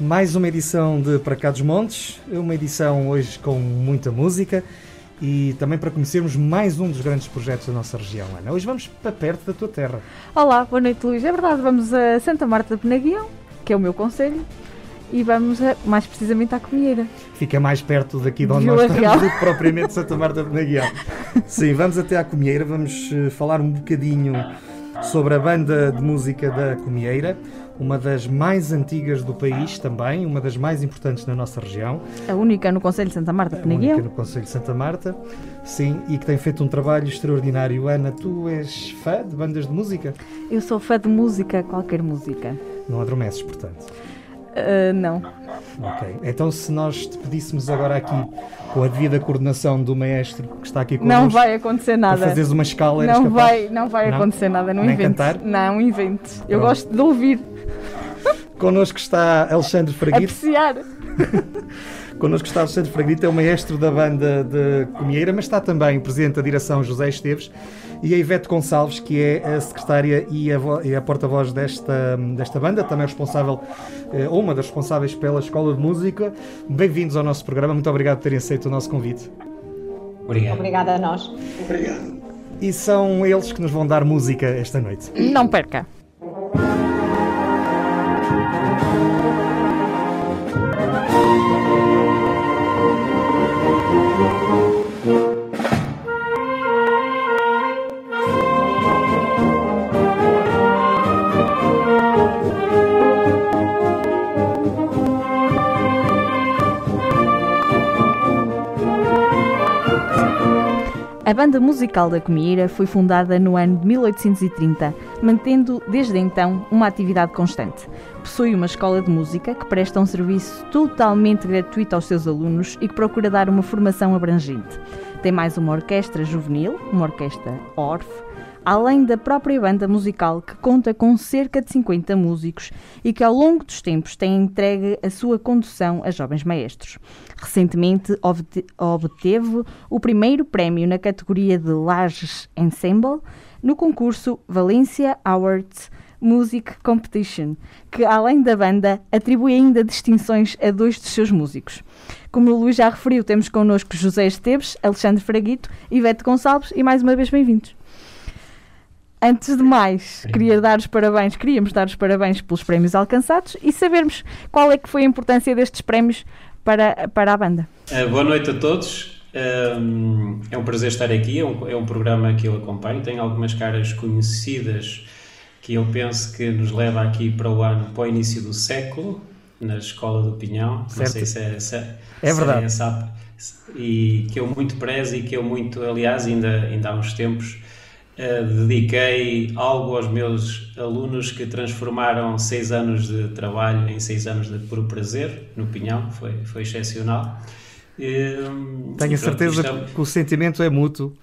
Mais uma edição de Para Cá dos Montes, uma edição hoje com muita música e também para conhecermos mais um dos grandes projetos da nossa região, Ana. Hoje vamos para perto da tua terra. Olá, boa noite Luís. É verdade, vamos a Santa Marta de Penaguião, que é o meu conselho, e vamos a, mais precisamente à Comieira. Fica mais perto daqui de onde nós estamos do que propriamente Santa Marta de Penaguião. Sim, vamos até à Comieira, vamos eh, falar um bocadinho sobre a banda de música da Comieira uma das mais antigas do país também, uma das mais importantes na nossa região. A única no Conselho de Santa Marta, Penaguião. A única no Conselho de Santa Marta, sim, e que tem feito um trabalho extraordinário. Ana, tu és fã de bandas de música? Eu sou fã de música, qualquer música. Não adormeces, portanto? Uh, não. Ok. Então, se nós te pedíssemos agora aqui, com a devida coordenação do maestro que está aqui connosco... Não vai acontecer nada. Para fazeres uma escala, não vai, não vai não? acontecer nada. Não Nem invente. cantar? Não, invente. Eu gosto de ouvir. Connosco está Alexandre Fraguito. Apreciar. Connosco está Alexandre Fraguito, é o maestro da banda de Comieira, mas está também o presidente da direção José Esteves e a Ivete Gonçalves, que é a secretária e a, a porta-voz desta, desta banda, também responsável, eh, ou uma das responsáveis pela Escola de Música. Bem-vindos ao nosso programa, muito obrigado por terem aceito o nosso convite. Obrigado. Obrigada a nós. Obrigado. E são eles que nos vão dar música esta noite. Não perca! A banda musical da Comieira foi fundada no ano de 1830, mantendo desde então uma atividade constante. Possui uma escola de música que presta um serviço totalmente gratuito aos seus alunos e que procura dar uma formação abrangente. Tem mais uma orquestra juvenil, uma orquestra ORF, além da própria banda musical que conta com cerca de 50 músicos e que ao longo dos tempos tem entregue a sua condução a jovens maestros. Recentemente obteve o primeiro prémio na categoria de Lages Ensemble no concurso Valencia Awards Music Competition, que além da banda atribui ainda distinções a dois dos seus músicos. Como o Luís já referiu, temos connosco José Esteves, Alexandre Fraguito, Ivete Gonçalves e mais uma vez bem-vindos. Antes de mais, queria dar os parabéns, queríamos dar os parabéns pelos prémios alcançados e sabermos qual é que foi a importância destes prémios para, para a banda. Uh, boa noite a todos. Um, é um prazer estar aqui. É um, é um programa que eu acompanho. Tem algumas caras conhecidas que eu penso que nos leva aqui para o ano, para o início do século, na Escola do Pinhão. Certo. Não sei se é, se, é verdade. É essa, e que eu muito prezo e que eu muito, aliás, ainda, ainda há uns tempos Uh, dediquei algo aos meus alunos que transformaram seis anos de trabalho em seis anos de puro prazer no Pinhão, foi, foi excepcional. Uh, Tenho a certeza é que o sentimento é mútuo.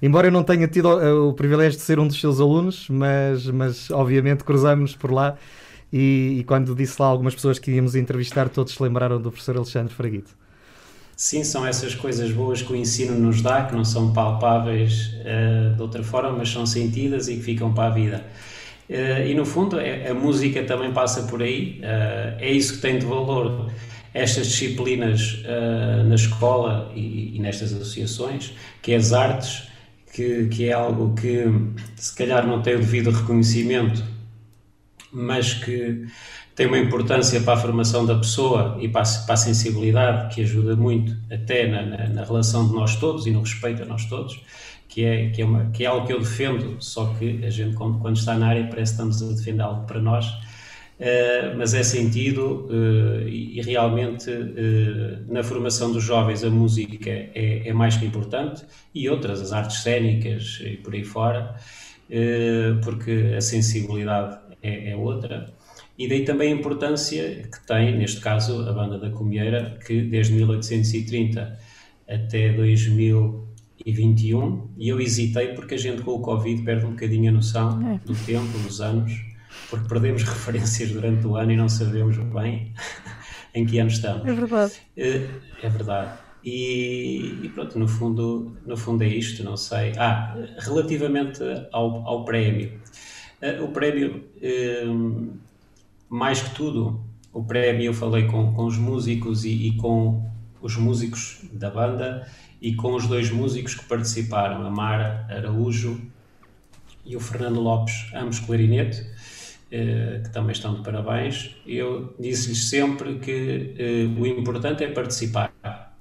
Embora eu não tenha tido o, o privilégio de ser um dos seus alunos, mas, mas obviamente cruzamos por lá e, e, quando disse lá algumas pessoas que íamos entrevistar, todos se lembraram do professor Alexandre Fraguito. Sim, são essas coisas boas que o ensino nos dá, que não são palpáveis uh, de outra forma, mas são sentidas e que ficam para a vida. Uh, e no fundo, é, a música também passa por aí, uh, é isso que tem de valor. Estas disciplinas na escola e, e, nestas associações, que é as artes, que, que é algo que se calhar não tem o devido reconhecimento, mas que tem uma importância para a formação da pessoa e para a, para a sensibilidade, que ajuda muito até na, na, na, relação de nós todos e no respeito a nós todos, que é, que é, uma, que é algo que eu defendo, só que a gente, quando, quando está na área, parece que estamos a defender algo para nós. Uh, mas é sentido uh, e, e, realmente uh, na formação dos jovens a música é, é, mais que importante e outras, as artes cênicas e por aí fora, porque a sensibilidade é, é, outra. E daí também a importância que tem, neste caso, a banda da Comieira, que desde 1830 até 2021, e eu hesitei porque a gente com o Covid perde um bocadinho a noção é. do tempo, dos anos, porque perdemos referências durante o ano e não sabemos bem em que ano estamos. É verdade. É, é verdade. E, e, pronto, no fundo, no fundo é isto, não sei. Ah, relativamente ao, ao prémio. Eh, o prémio, eh, mais que tudo, o prémio eu falei com, com os músicos e, e com os músicos da banda e com os dois músicos que participaram, a Mara Araújo e o Fernando Lopes, ambos clarinete, eh, que também estão de parabéns. Eu disse-lhes sempre que eh, o importante é participar.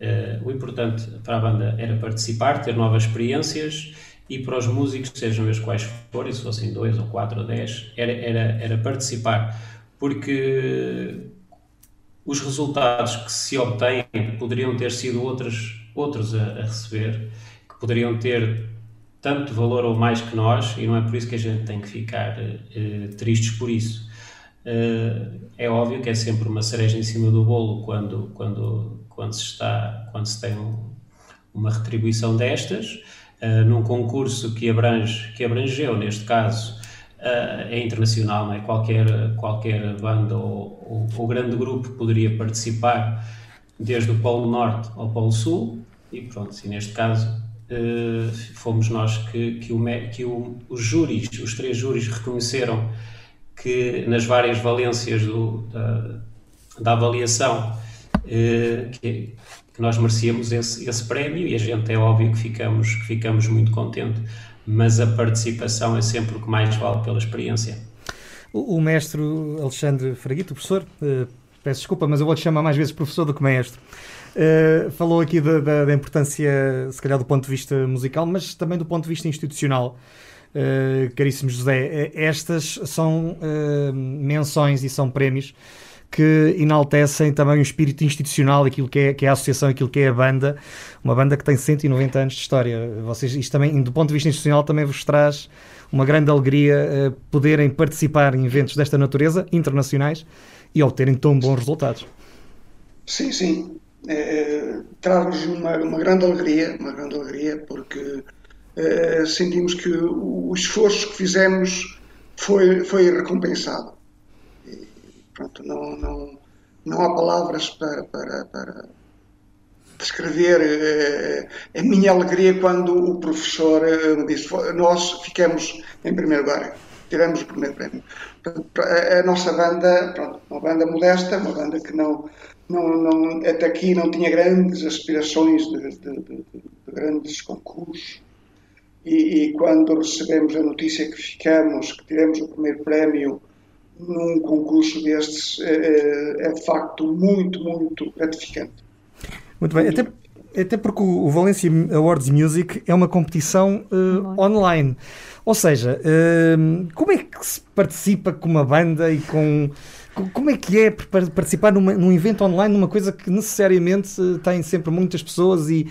Eh, o importante para a banda era participar, ter novas experiências e para os músicos, sejam eles quais forem, se fossem dois ou quatro ou dez, era, era, era participar. Porque os resultados que se obtêm poderiam ter sido outros, outros a, a, receber, que poderiam ter tanto valor ou mais que nós, e não é por isso que a gente tem que ficar uh, tristes por isso. Uh, é óbvio que é sempre uma cereja em cima do bolo quando, quando, quando, se, está, quando se tem um, uma retribuição destas, uh, num concurso que, abrange, que abrangeu, neste caso, uh, é internacional, não é? Qualquer, qualquer banda ou, ou, ou, grande grupo poderia participar desde o Polo Norte ao Polo Sul e pronto, e neste caso uh, fomos nós que, que, o, que o, os júris, os três júris reconheceram que nas várias valências do, da, da avaliação que, que nós merecíamos esse, esse prémio e a gente é óbvio que ficamos, que ficamos muito contentes mas a participação é sempre o que mais vale pela experiência. O, o mestre Alexandre Fraguito, professor, uh, peço desculpa, mas eu vou-te chamar mais vezes professor do que mestre. Uh, falou aqui da, da, da, importância, se calhar, do ponto de vista musical, mas também do ponto de vista institucional. Uh, caríssimo José, estas são menções e são prémios que enaltecem também o espírito institucional, aquilo que é, que é a associação, aquilo que é a banda, uma banda que tem 190 anos de história. Vocês, isto também, do ponto de vista institucional, também vos traz uma grande alegria uh, poderem participar em eventos desta natureza, internacionais, e obterem tão bons resultados. Sim, sim. É, é traz-nos uma, uma grande alegria, uma grande alegria, porque é, sentimos que o, esforço que fizemos foi, foi recompensado. Pronto, não, não, não há palavras para, para, para descrever eh, a minha alegria quando o professor eh, me disse nós ficamos em primeiro lugar, tiramos o primeiro prémio. A, nossa banda, pronto, uma banda modesta, uma banda que não, não, não, até aqui não tinha grandes aspirações de, de, de, de grandes concursos. E, e, quando recebemos a notícia que ficamos, que tiramos o primeiro prémio num concurso destes é, é, é de facto muito, muito gratificante. Muito bem, até, até porque o Valencia Awards Music é uma competição uh, online. Ou seja, uh, como é que se participa com uma banda e com. Como é que é participar numa, num evento online, numa coisa que necessariamente tem sempre muitas pessoas e,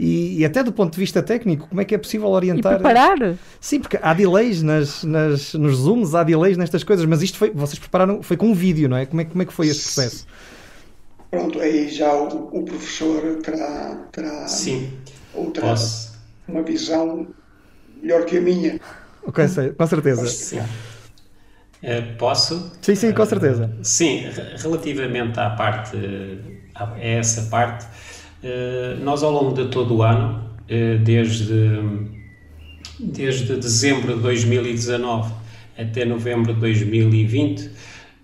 e, e, até do ponto de vista técnico, como é que é possível orientar? E preparar? Sim, porque há delays nas, nas, nos zooms, há delays nestas coisas, mas isto foi, vocês prepararam, foi com um vídeo, não é? Como é, como é que foi esse processo? Pronto, aí já o, o professor terá, terá Sim. outra Posso. uma visão melhor que a minha. Ok, com certeza. Sim. Uh, posso? Sim, sim, com certeza. Uh, sim, relativamente à parte, a essa parte, eh, nós, ao longo de todo o ano, eh, desde, desde dezembro de 2019 até novembro de 2020,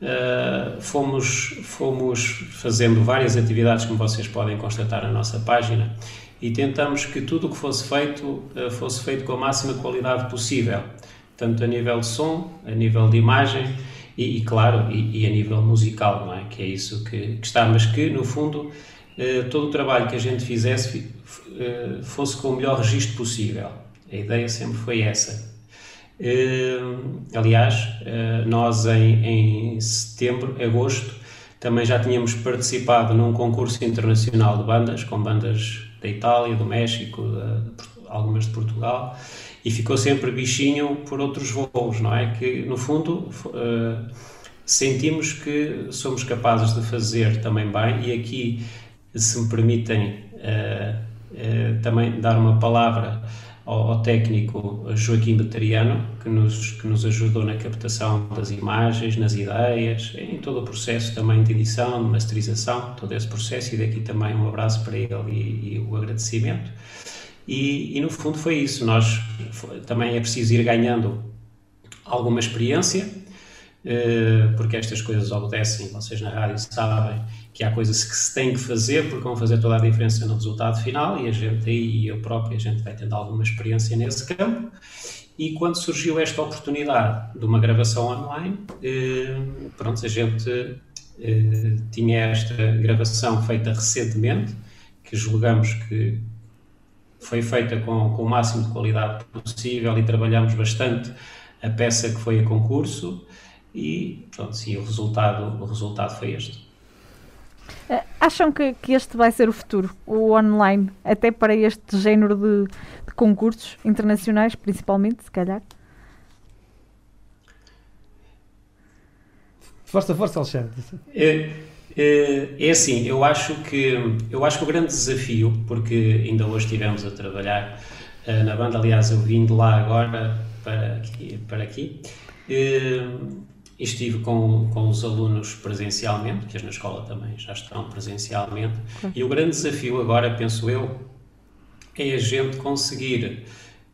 eh, fomos, fomos fazendo várias atividades, como vocês podem constatar na nossa página, e tentamos que tudo o que fosse feito fosse feito com a máxima qualidade possível, tanto a nível de som, a nível de imagem e, e claro, e, e, a nível musical, não é? Que é isso que, que está, mas que no fundo eh, todo o trabalho que a gente fizesse eh, fosse com o melhor registro possível. A ideia sempre foi essa. aliás, nós em, em setembro, agosto, também já tínhamos participado num concurso internacional de bandas, com bandas da Itália, do México, de, algumas de Portugal, e ficou sempre bichinho por outros voos, não é? Que, no fundo, sentimos que somos capazes de fazer também bem, e aqui, se me permitem uh, uh, também dar uma palavra ao, ao, técnico Joaquim Beteriano, que nos, que nos ajudou na captação das imagens, nas ideias, em todo o processo também de edição, de masterização, todo esse processo, e daqui também um abraço para ele e, e o agradecimento. E, e, no fundo foi isso. Nós foi, também é preciso ir ganhando alguma experiência, eh, porque estas coisas obedecem, vocês na rádio sabem que há coisas que se tem que fazer porque vão fazer toda a diferença no resultado final e a gente aí e eu próprio a gente vai tendo alguma experiência nesse campo e quando surgiu esta oportunidade de uma gravação online eh, pronto, a gente eh, tinha esta gravação feita recentemente que julgamos que foi feita com, com o máximo de qualidade possível e trabalhamos bastante a peça que foi a concurso e pronto, sim, o resultado, o resultado foi este. Eh, acham que, que este vai ser o futuro, o online, até para este género de, de concursos internacionais, principalmente, se calhar? Força, força, Alexandre. É, é, é assim, eu acho que eu acho que o grande desafio, porque ainda hoje estivemos a trabalhar uh, na banda, aliás, eu vim de lá agora para aqui, para aqui uh, estive com, com os alunos presencialmente, que na escola também já estão presencialmente, e o grande desafio agora, penso eu, é a gente conseguir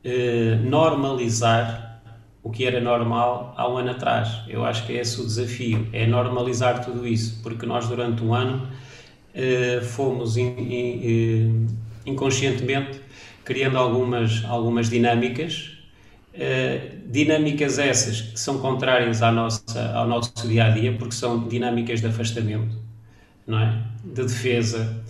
uh, normalizar o que era normal há um ano atrás. Eu acho que é esse o desafio, é normalizar tudo isso, porque nós durante um ano uh, fomos in, in, in, inconscientemente criando algumas, algumas dinâmicas, dinâmicas essas que são contrárias à nossa, ao nosso dia-a-dia, -dia, porque são dinâmicas de afastamento, não é? de defesa,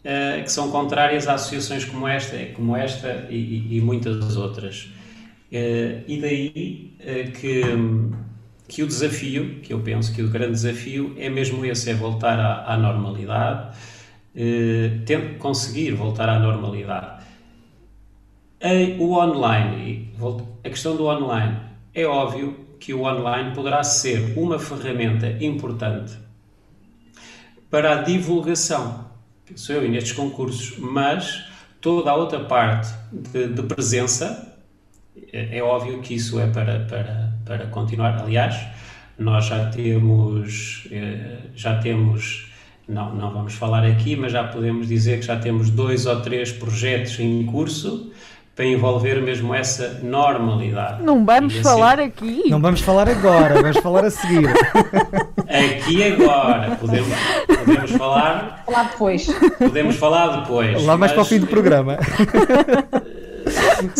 uh, que são contrárias a associações como esta, como esta e, e muitas outras. Uh, e daí que, que o desafio, que eu penso que o grande desafio é mesmo esse, é voltar à, à normalidade, uh, conseguir voltar à normalidade. O online, a questão do online, é óbvio que o online poderá ser uma ferramenta importante para a divulgação, sou eu nestes concursos, mas toda a outra parte de, de presença é, é óbvio que isso é para, para, para continuar. Aliás, nós já temos, eh, já temos, não, não vamos falar aqui, mas já podemos dizer que já temos dois ou três projetos em curso para envolver mesmo essa normalidade. Não vamos assim, falar aqui. Não vamos falar agora, vamos falar a seguir. Aqui agora, podemos, podemos falar. Falar depois. Podemos falar depois. Lá mais mas, para o fim do programa.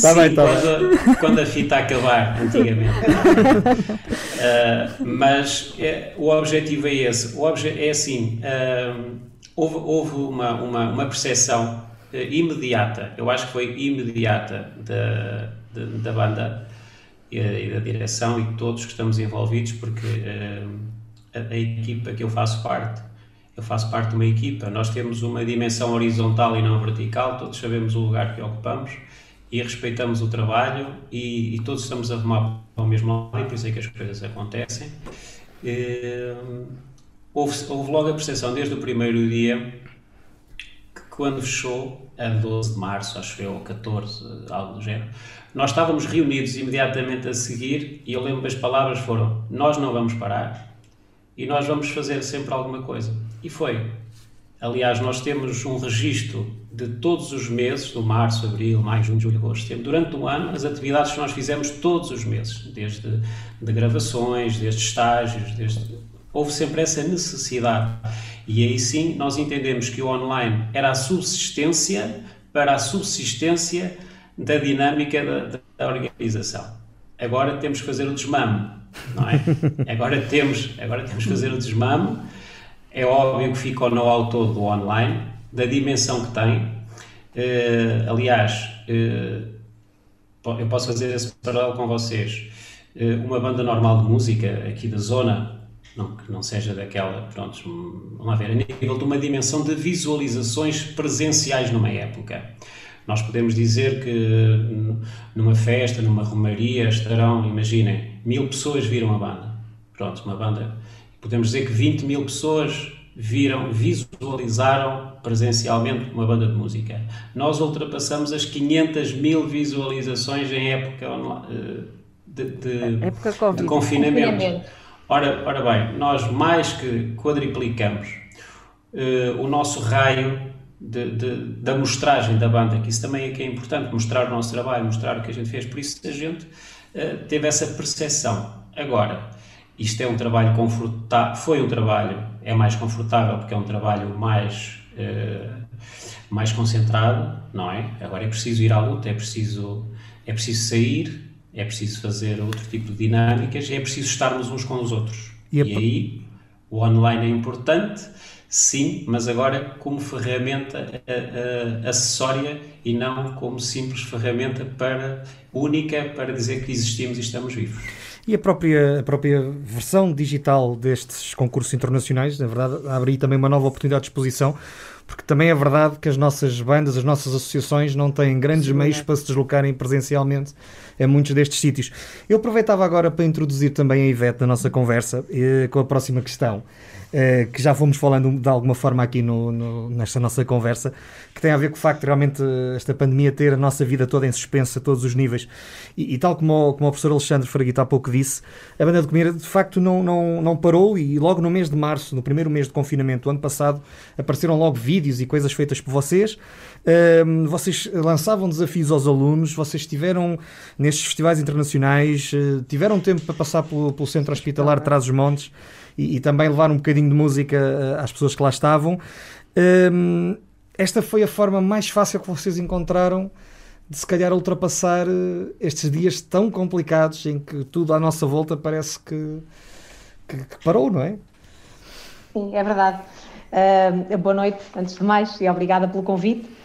Tá Sim, bem, tá quando, quando, a fita acabar, antigamente. uh, mas é, o objetivo é esse. O obje é assim: uh, houve, houve uma, uma, uma percepção imediata, eu acho que foi imediata, da, da, da banda e, e, da direção e de todos que estamos envolvidos, porque a, a equipa que eu faço parte eu faço parte de uma equipa, nós temos uma dimensão horizontal e não vertical, todos sabemos o lugar que ocupamos e respeitamos o trabalho e, e todos estamos a remar para o mesmo lado e por isso é que as coisas acontecem. Uh, houve, houve logo a percepção desde o primeiro dia quando fechou, a 12 de março, acho eu, ou 14, algo do género, nós estávamos reunidos imediatamente a seguir e eu lembro que as palavras foram: Nós não vamos parar e nós vamos fazer sempre alguma coisa. E foi. Aliás, nós temos um registro de todos os meses, do março, abril, maio, junho, julho, agosto, setembro, durante um ano, as atividades que nós fizemos todos os meses, desde de gravações, desde estágios, desde... houve sempre essa necessidade. E aí sim nós entendemos que o online era a subsistência para a subsistência da dinâmica da, da organização. Agora temos que fazer o desmame, não é? Agora temos, agora temos que fazer o desmame é óbvio que fica o know-how todo do online, da dimensão que tem. Uh, aliás, uh, eu posso fazer esse paralelo com vocês. Uh, uma banda normal de música aqui da zona, não que não seja daquela, pronto, vamos lá ver, a nível de uma dimensão de visualizações presenciais numa época. Nós podemos dizer que numa festa, numa romaria, estarão, imaginem, mil pessoas viram a banda. Pronto, uma banda. Podemos dizer que 20 mil pessoas viram, visualizaram presencialmente uma banda de música. Nós ultrapassamos as 500 mil visualizações em época eh, de, de, época de confinamento. Ora, ora bem, nós mais que quadriplicamos uh, o nosso raio de, de, da mostragem da banda, que isso também é que é importante, mostrar o nosso trabalho, mostrar o que a gente fez, por isso a gente uh, teve essa percepção. Agora, isto é um trabalho confortável, foi um trabalho, é mais confortável porque é um trabalho mais, uh, mais concentrado, não é? Agora é preciso ir à luta, é preciso, é preciso sair, é preciso fazer outro tipo de dinâmicas, é preciso estarmos uns com os outros. E, e aí o online é importante, sim, mas agora como ferramenta uh, uh, acessória e não como simples ferramenta para única para dizer que existimos e estamos vivos. E a própria, a própria versão digital destes concursos internacionais, na verdade, abre também uma nova oportunidade de exposição, porque também é verdade que as nossas bandas, as nossas associações não têm grandes Sim, meios é. para se deslocarem presencialmente a muitos destes sítios. Eu aproveitava agora para introduzir também a Ivete na nossa conversa eh, com a próxima questão. Eh, que já fomos falando de alguma forma aqui no, no, nesta nossa conversa, que tem a ver com o facto de realmente esta pandemia ter a nossa vida toda em suspenso a todos os níveis. E, e tal como o, como o professor Alexandre Fraguita há pouco disse, a banda de Comeira de facto não, não, não parou e logo no mês de março, no primeiro mês de confinamento do ano passado, apareceram logo vídeos e coisas feitas por vocês. Um, vocês lançavam desafios aos alunos, vocês estiveram nestes festivais internacionais, uh, tiveram tempo para passar pelo, pelo centro hospitalar de Trás-os-Montes e, e, também levar um bocadinho de música eh, às pessoas que lá estavam. Um, esta foi a forma mais fácil que vocês encontraram de se calhar ultrapassar eh, estes dias tão complicados em que tudo à nossa volta parece que, que, que parou, não é? Sim, é verdade. Uh, boa noite, antes de mais, e obrigada pelo convite.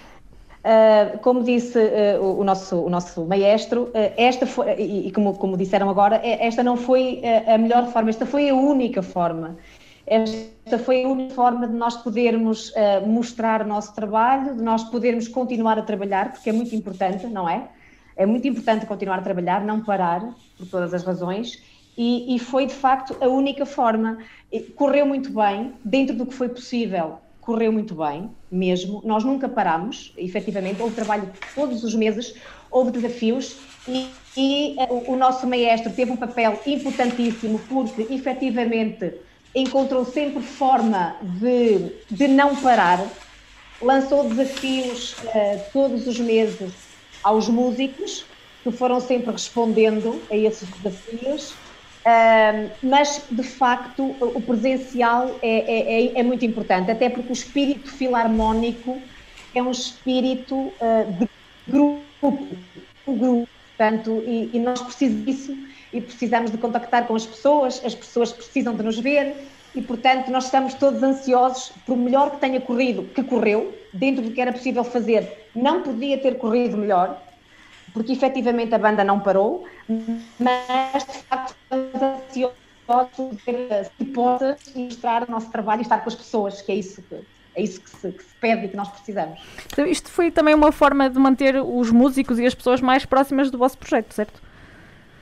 Uh, como disse uh, o, nosso, o nosso maestro, uh, esta foi, e, e como, como, disseram agora, esta não foi a melhor forma, esta foi a única forma. Esta foi a única forma de nós podermos mostrar o nosso trabalho, de nós podermos continuar a trabalhar, porque é muito importante, não é? É muito importante continuar a trabalhar, não parar, por todas as razões, e, e foi de facto a única forma. Correu muito bem, dentro do que foi possível, correu muito bem, mesmo. Nós nunca paramos, efetivamente, houve trabalho todos os meses, houve desafios e, e uh, o, o nosso maestro teve um papel importantíssimo porque, efetivamente, encontrou sempre forma de, de não parar, lançou desafios uh, todos os meses aos músicos, que foram sempre respondendo a esses desafios mas, de facto, o presencial é, é, é, é, muito importante, até porque o espírito filarmónico é um espírito uh, de grupo, um grupo, portanto, e, e, nós precisamos disso e precisamos de contactar com as pessoas, as pessoas precisam de nos ver e, portanto, nós estamos todos ansiosos por melhor que tenha corrido, que correu, dentro do que era possível fazer, não podia ter corrido melhor, porque efetivamente a banda não parou, mas de facto ansiosos se possa mostrar o nosso trabalho e estar com as pessoas, que é isso que, é isso que se, que se, pede e que nós precisamos. Então, isto foi também uma forma de manter os músicos e as pessoas mais próximas do vosso projeto, certo?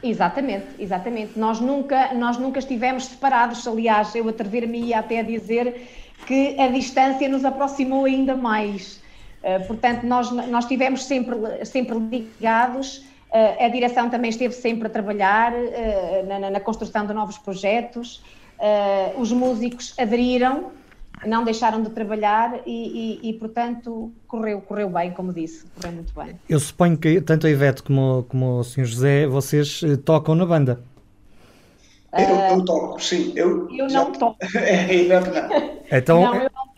Exatamente, exatamente. Nós nunca, nós nunca estivemos separados, aliás, eu atrever-me até a dizer que a distância nos aproximou ainda mais. Uh, portanto, nós, nós estivemos sempre, sempre ligados Uh, a direção também esteve sempre a trabalhar uh, na, na, construção de novos projetos. Uh, os músicos aderiram, não deixaram de trabalhar e, e, e, portanto, correu, correu bem, como disse, correu muito bem. Eu suponho que tanto a Ivete como, como o Sr. José, vocês tocam na banda. Eu, eu toco, sim. Eu, eu não toco. é, Ivete não. Então, não, eu, não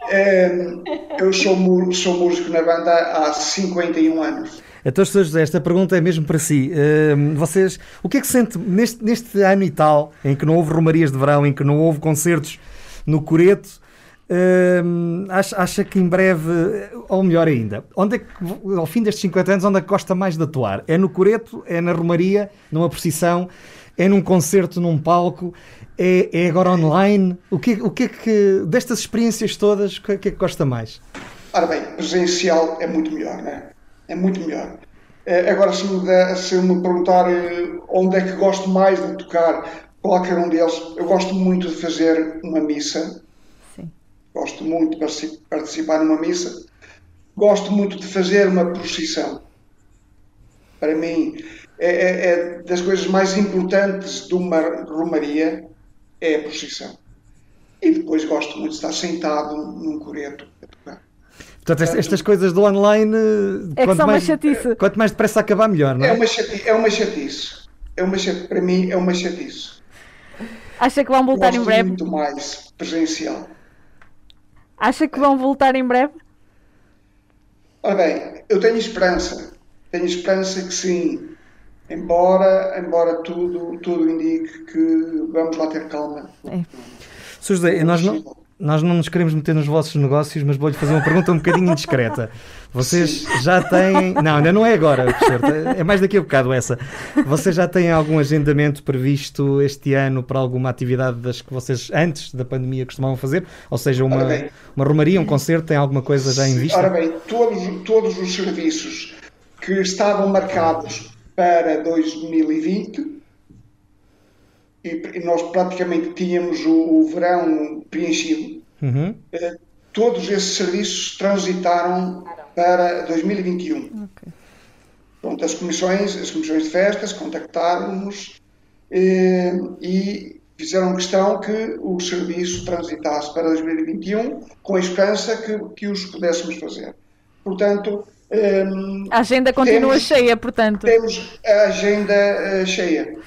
eu sou, sou músico na banda há 51 anos. Então, Sr. José, esta pergunta é mesmo para si. Uh, vocês, o que é que sente neste, neste ano e tal, em que não houve romarias de verão, em que não houve concertos no Coreto, Uh, acha, acha, que em breve, ou melhor ainda, onde é que, ao fim destes 50 anos, onde é que gosta mais de atuar? É no Coreto? É na Romaria? Numa procissão? É num concerto, num palco? É, é agora online? O que, o que é que, destas experiências todas, o que é que gosta mais? Ora bem, presencial é muito melhor, não é? É muito melhor. Eh, agora, se me, der, se me perguntar eh, onde é que gosto mais de tocar, qualquer um deles, eu gosto muito de fazer uma missa Gosto muito de participar numa missa. Gosto muito de fazer uma procissão. Para mim, é, é, é das coisas mais importantes de uma romaria é a procissão. E depois gosto muito de estar sentado num coreto a tocar. Portanto, estas coisas do online. É que são mais, chatice. Quanto mais depressa acabar, melhor, não é? É uma chatice. É uma chatice. É uma chatice. Para mim, é uma chatice. Acha que vão voltar Gosto em breve? muito mais presencial. Acha que vão voltar em breve? Ora bem, eu tenho esperança. Tenho esperança que sim. Embora, embora tudo, tudo indique que vamos lá ter calma. É. Sr. José, nós não, nós não nos queremos meter nos vossos negócios, mas vou-lhe fazer uma pergunta um bocadinho indiscreta. Vocês já têm. Não, ainda não é agora, professor. É mais daqui a bocado essa. Vocês já têm algum agendamento previsto este ano para alguma atividade das que vocês, antes da pandemia, costumavam fazer? Ou seja, uma, uma romaria, um concerto, tem alguma coisa já em vista? Ora bem, todos, todos os serviços que estavam marcados para 2020 e nós praticamente tínhamos o, o verão preenchido. Uhum. Uh, todos esses serviços transitaram para 2021. Okay. Pronto, as comissões, as comissões de festas contactaram-nos eh, e fizeram questão que o serviço transitasse para 2021 com a esperança que, que os pudéssemos fazer. Portanto, eh, a agenda continua temos, cheia, portanto. Temos a agenda uh, cheia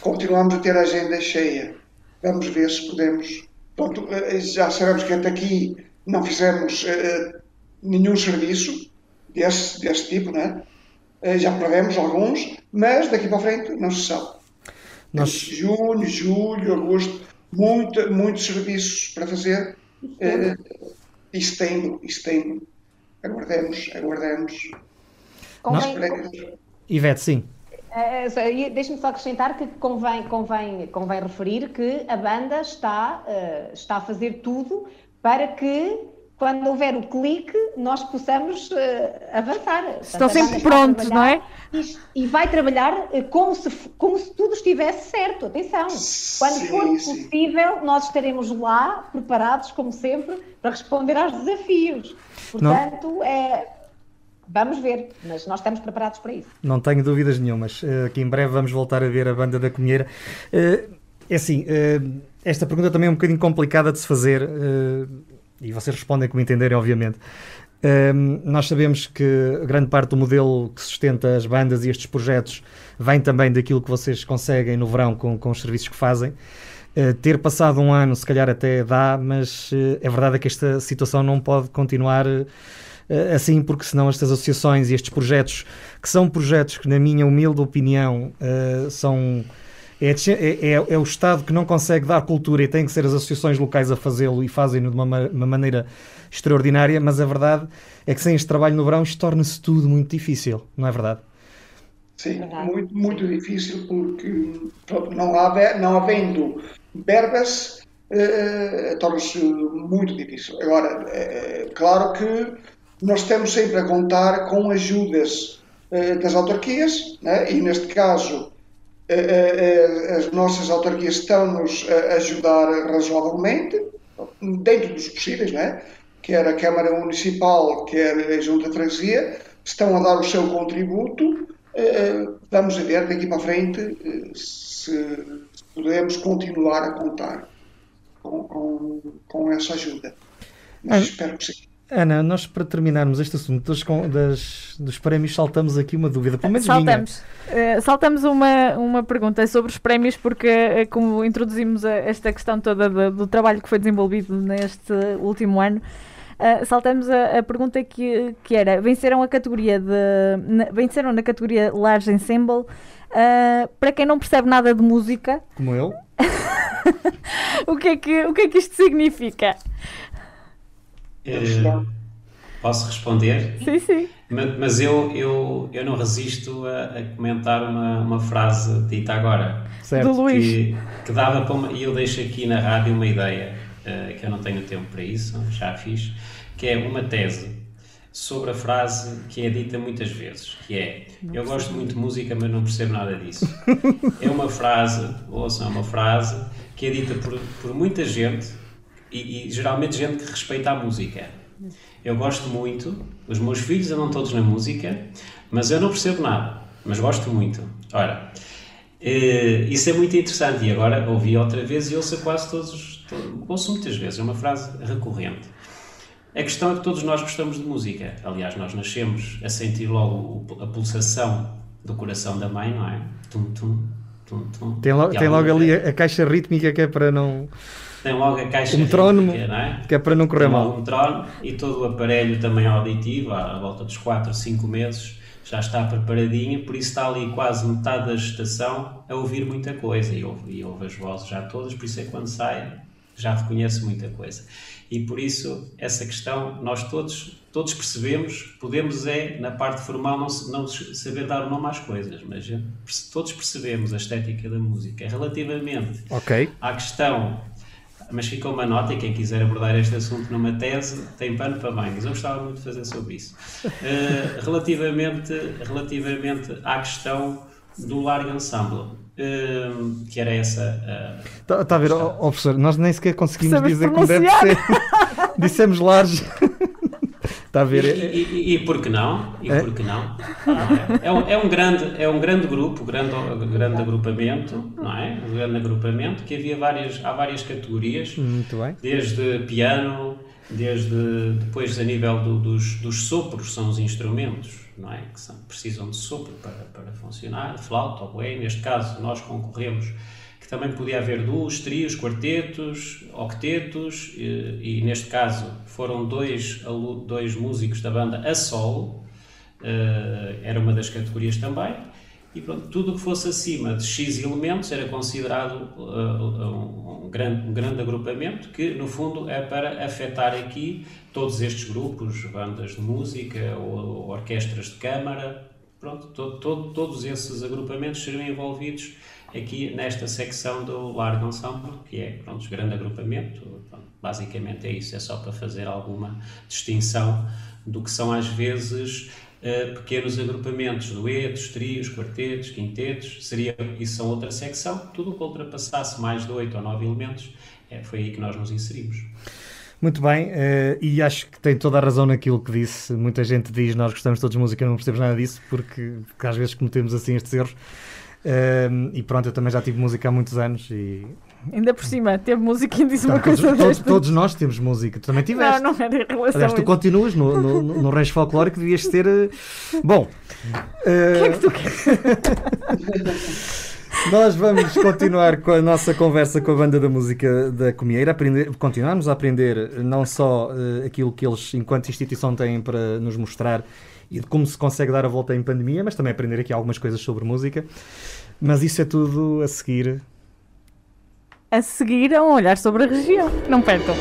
continuamos a ter a agenda cheia. Vamos ver se podemos. Pronto, eh, já sabemos que até aqui não fizemos uh, nenhum serviço desse, desse tipo, né? Uh, já perdemos alguns, mas daqui para a frente não se sabe. Nós... Junho, julho, agosto, muito, muitos serviços para fazer. Uh, e setembro, e setembro. Aguardemos, aguardemos. Convém... Ivete, sim. Uh, Deixe-me só acrescentar que convém, convém, convém referir que a banda está, uh, está a fazer tudo para que, quando houver o clique, nós possamos uh, avançar. Estão sempre prontos, não é? E, e vai trabalhar como se, como se tudo estivesse certo. Atenção, quando sim, for possível, sim. nós estaremos lá, preparados, como sempre, para responder aos desafios. Portanto, não. é Vamos ver, mas nós estamos preparados para isso. Não tenho dúvidas nenhumas. Uh, que em breve vamos voltar a ver a banda da Cominheira. Uh, é assim, uh, esta pergunta também é um bocadinho complicada de se fazer e vocês respondem como entenderem, obviamente. nós sabemos que grande parte do modelo que sustenta as bandas e estes projetos vem também daquilo que vocês conseguem no verão com, com os serviços que fazem. Uh, ter passado um ano, se calhar até dá, mas uh, é verdade que esta situação não pode continuar eh, assim, porque senão estas associações e estes projetos, que são projetos que, na minha humilde opinião, são. É, é, é, é, o Estado que não consegue dar cultura e tem que ser as associações locais a fazê-lo e fazem-no de uma, uma, maneira extraordinária, mas a verdade é que sem este trabalho no verão isto torna-se tudo muito difícil, não é verdade? Sim, muito, muito difícil porque não, há, não havendo verbas uh, torna-se muito difícil. Agora, é claro que nós temos sempre a contar com ajudas uh, das autarquias, né? e neste caso uh, uh, as nossas autarquias estão-nos a ajudar razoavelmente, dentro dos possíveis, né? quer a Câmara Municipal, quer a Junta de Freguesia, estão a dar o seu contributo. Vamos ver daqui para frente se podemos continuar a contar com, com, com essa ajuda. Mas espero que sim. Ana, nós para terminarmos este assunto dos, das, dos prémios, saltamos aqui uma dúvida, pelo menos saltamos. Uh, saltamos uma, uma pergunta sobre os prémios, porque como introduzimos a, esta questão toda do, do, trabalho que foi desenvolvido neste último ano, uh, saltamos a, a, pergunta que, que era, venceram a categoria de, na, venceram na categoria Large Ensemble, para quem não percebe nada de música... Como eu. o, que é que, o que é que isto significa? Uh, posso responder? Sim, sim. Mas, mas, eu, eu, eu não resisto a, a, comentar uma, uma frase dita agora. Certo. Do Luís. Que, que dava para uma, e eu deixo aqui na rádio uma ideia, uh, que eu não tenho tempo para isso, já fiz, que é uma tese sobre a frase que é dita muitas vezes, que é eu gosto muito de música, mas não percebo nada disso. é uma frase, ouçam, é uma frase que é dita por, por muita gente e, e, geralmente gente que respeita a música. Eu gosto muito, os meus filhos andam todos na música, mas eu não percebo nada, mas gosto muito. Ora, eh, isso é muito interessante e agora ouvi outra vez e ouço quase todos ouço muitas vezes, é uma frase recorrente. A questão é que todos nós gostamos de música. Aliás, nós nascemos a sentir logo a pulsação do coração da mãe, não é? Tum, tum, tum, tum. Tem, lo, tem logo ali a, a, caixa rítmica que é para não. Tem logo a caixa o metrónomo, rítmica, não é? Que é para não correr tem mal. O metrónomo e todo o aparelho também auditivo, à volta dos 4, 5 meses, já está preparadinho, por isso está ali quase metade da gestação a ouvir muita coisa e ouve, e ouve as vozes já todas, por isso é que quando sai já reconhece muita coisa e por isso essa questão nós todos todos percebemos, podemos é na parte formal não, não saber dar o nome às coisas, mas todos percebemos a estética da música. Relativamente okay. à questão, mas fica uma nota e quem quiser abordar este assunto numa tese tem pano para banhos. Eu gostava muito de fazer sobre isso. Uh, relativamente, relativamente à questão do largo ensemble. Que era essa. Está tá a ver, oh, professor, nós nem sequer conseguimos Sabes dizer como deve ser. Dissemos large. Está a ver? E, e, e, por que não? E é? por que não? É? é, um, é, um, grande, é um grande grupo, grande, grande agrupamento, não é? Um grande agrupamento que havia várias, há várias categorias. Muito bem. Desde piano, desde depois a nível do, dos, dos sopros, são os instrumentos não é? que são, precisam de sopro para, para funcionar, flauta, oboé, neste caso nós concorremos que também podia haver duos, trios, quartetos, octetos e, e neste caso foram dois, dois músicos da banda a solo, uh, era uma das categorias também, e pronto, tudo o que fosse acima de X elementos era considerado uh, um, grande, um grande agrupamento que, no fundo, é para afetar aqui todos estes grupos, bandas de música ou, ou orquestras de câmara, pronto, todo, todo, todos esses agrupamentos seriam envolvidos aqui nesta secção do Largo Ensemble, que é, pronto, grande agrupamento, pronto, basicamente é isso, é só para fazer alguma distinção do que são às vezes uh, pequenos agrupamentos, duetos, trios, quartetos, quintetos, seria, isso outra secção, tudo o que ultrapassasse mais de oito ou nove elementos, é, foi aí que nós nos inserimos. Muito bem, uh, e acho que tem toda a razão naquilo que disse. Muita gente diz nós gostamos todos de música, não percebemos nada disso, porque, porque às vezes cometemos assim estes erros. Uh, e pronto, eu também já tive música há muitos anos e. Ainda por cima, teve música e disse uma coisa todos, todos, todos, nós temos música, tu também tiveste. Não, não era em relação Aliás, tu continuas no, no, no, no rancho folclórico, devias ter. Uh... Bom. O que é que tu queres? Nós vamos continuar com a nossa conversa com a banda da música da Comieira, aprender, continuarmos a aprender não só uh, aquilo que eles, enquanto instituição, têm para nos mostrar e de como se consegue dar a volta em pandemia, mas também aprender aqui algumas coisas sobre música. Mas isso é tudo a seguir. A seguir a um olhar sobre a região. Não percam.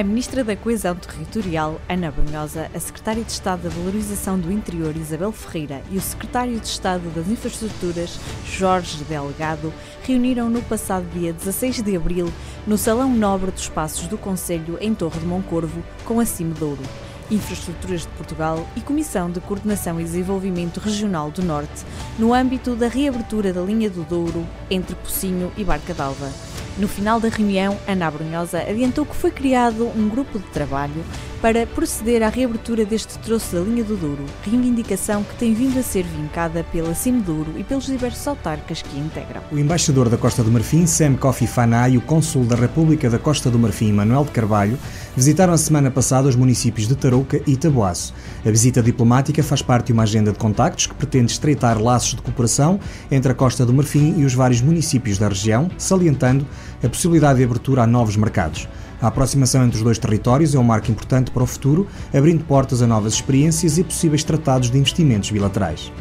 A Ministra da Coesão Territorial, Ana Brunhosa, a Secretária de Estado da Valorização do Interior, Isabel Ferreira, e o Secretário de Estado das Infraestruturas, Jorge Delgado, reuniram no passado dia 16 de abril no Salão Nobre dos Passos do Conselho, em Torre de Moncorvo, com a Douro. Infraestruturas de Portugal e Comissão de Coordenação e Desenvolvimento Regional do Norte, no âmbito da reabertura da linha do Douro entre Pocinho e Barca d'Alva. No final da reunião, Ana Brunhosa adiantou que foi criado um grupo de trabalho para proceder à reabertura deste troço da linha do Douro, reivindicação que tem vindo a ser vincada pela Cime Douro e pelos diversos autarcas que a integram. O embaixador da Costa do Marfim, Sam Kofi Fana, e o cônsul da República da Costa do Marfim, Manuel de Carvalho, visitaram a semana passada os municípios de Tarouca e Taboaço. A visita diplomática faz parte de uma agenda de contactos que pretende estreitar laços de cooperação entre a Costa do Marfim e os vários municípios da região, salientando a possibilidade de abertura a novos mercados. A aproximação entre os dois territórios é um marco importante para o futuro, abrindo portas a novas experiências e possíveis tratados de investimentos bilaterais.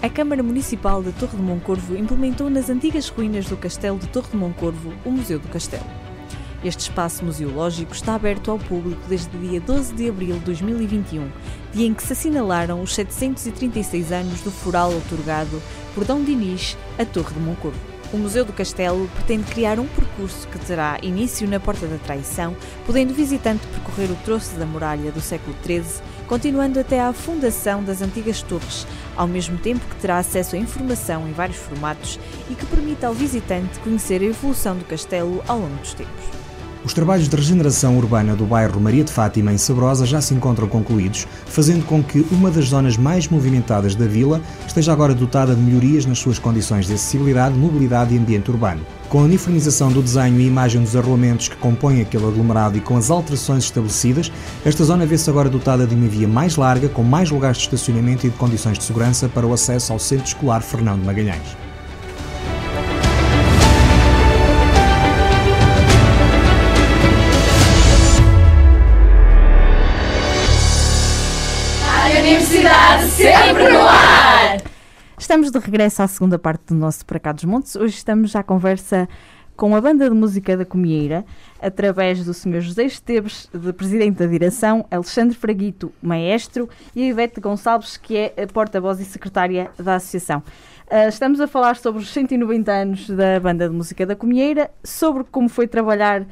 A Câmara Municipal de Torre de Moncorvo implementou nas antigas ruínas do Castelo de Torre de Moncorvo o Museu do Castelo. Este espaço museológico está aberto ao público desde o dia 12 de abril de 2021, dia em que se assinalaram os 736 anos do foral otorgado por Dom Dinis à Torre de Moncorvo. O Museu do Castelo pretende criar um percurso que terá início na Porta da Traição, podendo o visitante percorrer o troço da muralha do século XIII, continuando até à fundação das antigas torres, ao mesmo tempo que terá acesso a informação em vários formatos e que permita ao visitante conhecer a evolução do castelo ao longo dos tempos. Os trabalhos de regeneração urbana do bairro Maria de Fátima, em Sabrosa, já se encontram concluídos, fazendo com que uma das zonas mais movimentadas da vila esteja agora dotada de melhorias nas suas condições de acessibilidade, mobilidade e ambiente urbano. Com a uniformização do desenho e imagem dos arrolamentos que compõem aquele aglomerado e com as alterações estabelecidas, esta zona vê-se agora dotada de uma via mais larga, com mais lugares de estacionamento e de condições de segurança para o acesso ao Centro Escolar Fernando Magalhães. Universidade sempre no ar! Estamos de regresso à segunda parte do nosso Para Cá dos Montes. Hoje estamos à conversa com a banda de música da Comieira, através do Sr. José Esteves, de Presidente da Direção, Alexandre Fraguito, Maestro, e a Ivete Gonçalves, que é a porta-voz e secretária da Associação. Uh, estamos a falar sobre os 190 anos da banda de música da Comieira, sobre como foi trabalhar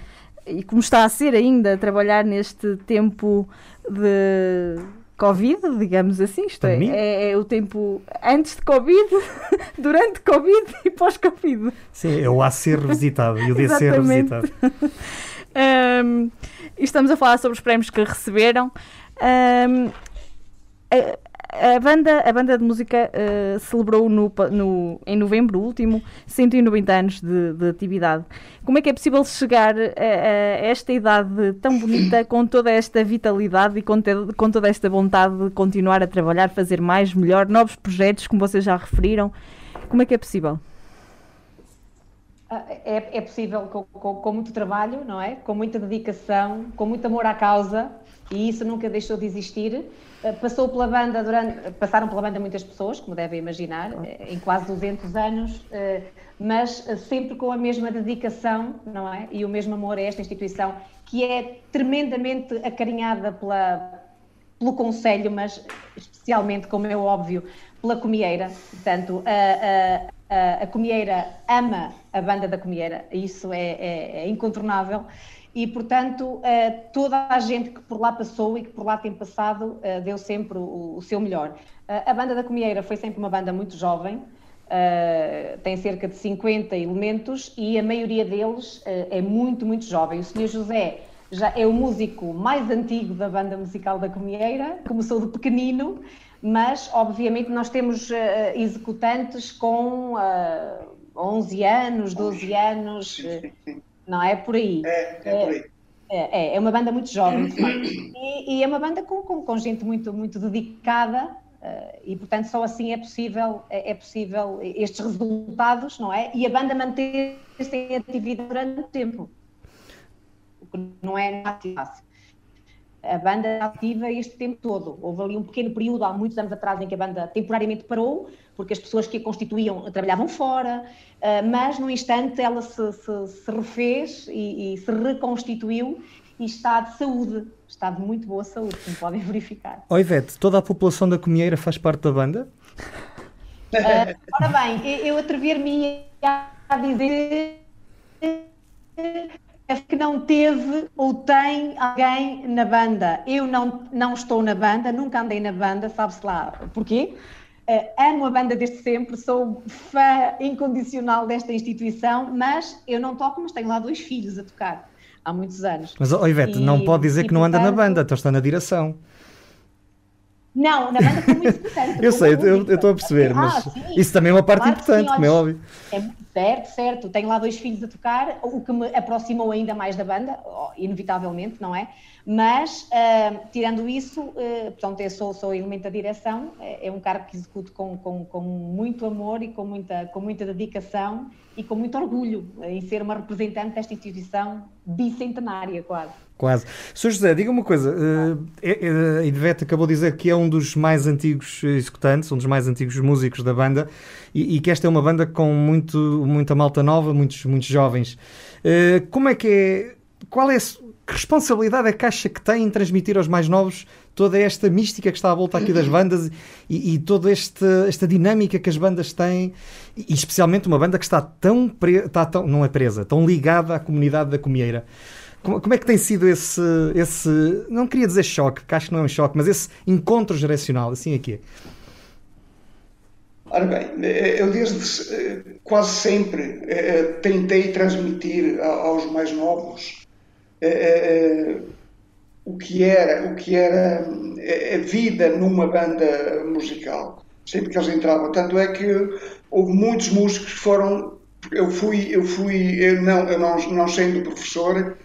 e como está a ser ainda trabalhar neste tempo de Covid, digamos assim, isto é, é, é, o tempo antes de Covid, durante Covid e pós-Covid. Sim, é o A ser revisitado e o D ser revisitado. um, estamos a falar sobre os prémios que receberam. Um, a banda, a banda de música uh, celebrou no, no, em novembro último 190 anos de, de, atividade. Como é que é possível chegar a, a, esta idade tão bonita com toda esta vitalidade e com, te, com toda esta vontade de continuar a trabalhar, fazer mais, melhor, novos projetos, como vocês já referiram? Como é que é possível? Ah, é, é possível com, com, com muito trabalho, não é? Com muita dedicação, com muito amor à causa e isso nunca deixou de existir. Eh, passou pela banda durante, passaram pela banda muitas pessoas, como devem imaginar, eh, em quase 200 anos, eh, mas sempre com a mesma dedicação, não é? E o mesmo amor a esta instituição, que é tremendamente acarinhada pela, pelo Conselho, mas especialmente, como é óbvio, pela Comieira. Portanto, a, a, a, a Comieira ama a banda da Comieira, isso é, é, é incontornável e, portanto, eh, toda a gente que por lá passou e que por lá tem passado eh, deu sempre o, seu melhor. Eh, a banda da Comieira foi sempre uma banda muito jovem, tem cerca de 50 elementos e a maioria deles é muito, muito jovem. O Sr. José já é o músico mais antigo da banda musical da Comieira, começou de pequenino, mas obviamente nós temos executantes com 11 anos, 12 anos. Sim, sim, sim não é por aí. É, é por aí. É, é, é uma banda muito jovem. E, e, é uma banda com, com, com gente muito, muito dedicada uh, e, portanto, só assim é possível, é, é, possível estes resultados, não é? E a banda manter-se em atividade durante o tempo, o que não é fácil a banda ativa este tempo todo. Houve ali um pequeno período, há muitos anos atrás, em que a banda temporariamente parou, porque as pessoas que a constituíam trabalhavam fora, eh, mas no instante ela se, se, se refez e, e, se reconstituiu e está de saúde, está de muito boa saúde, como podem verificar. Oi, Ivete, toda a população da Comieira faz parte da banda? Uh, ora bem, eu atrever-me a dizer que não teve ou tem alguém na banda. Eu não, não estou na banda, nunca andei na banda, sabe-se lá porquê? Uh, amo a banda desde sempre, sou fã incondicional desta instituição, mas eu não toco, mas tenho lá dois filhos a tocar há muitos anos. Mas, oh, Ivete, e, não pode dizer que não anda na banda, então está na direção. Não, na banda foi muito importante. eu sei, eu estou a perceber, mas ah, isso também é uma parte claro importante, sim, como é óbvio. É, certo, certo. Tenho lá dois filhos a tocar, o que me aproximou ainda mais da banda, inevitavelmente, não é? Mas, uh, tirando isso, uh, portanto, eu sou, sou elemento da direção, é, é um cargo que executo com, com, com, muito amor e com muita, com muita dedicação e com muito orgulho em ser uma representante desta instituição bicentenária, quase. Quase. Sr. José, diga uma coisa. Uh, a Ivete acabou de dizer que é um dos mais antigos executantes, um dos mais antigos músicos da banda e, e que esta é uma banda com muito, muita malta nova, muitos, muitos jovens. Uh, como é que é. Qual é. Que responsabilidade é que acha que tem em transmitir aos mais novos toda esta mística que está à volta aqui das bandas e, e toda esta, esta dinâmica que as bandas têm, e especialmente uma banda que está tão, pre, está tão não é presa, tão ligada à comunidade da Comieira. Como, como, é que tem sido esse, esse, não queria dizer choque, que acho que não é um choque, mas esse encontro geracional, assim aqui é. Ora bem, eu desde eh, quase sempre eh, tentei transmitir aos mais novos eh, o que era, o que era a vida numa banda musical. Sempre que eles entravam. Tanto é que houve muitos músicos que foram. Eu fui, eu fui, eu não, eu não, não sendo professor,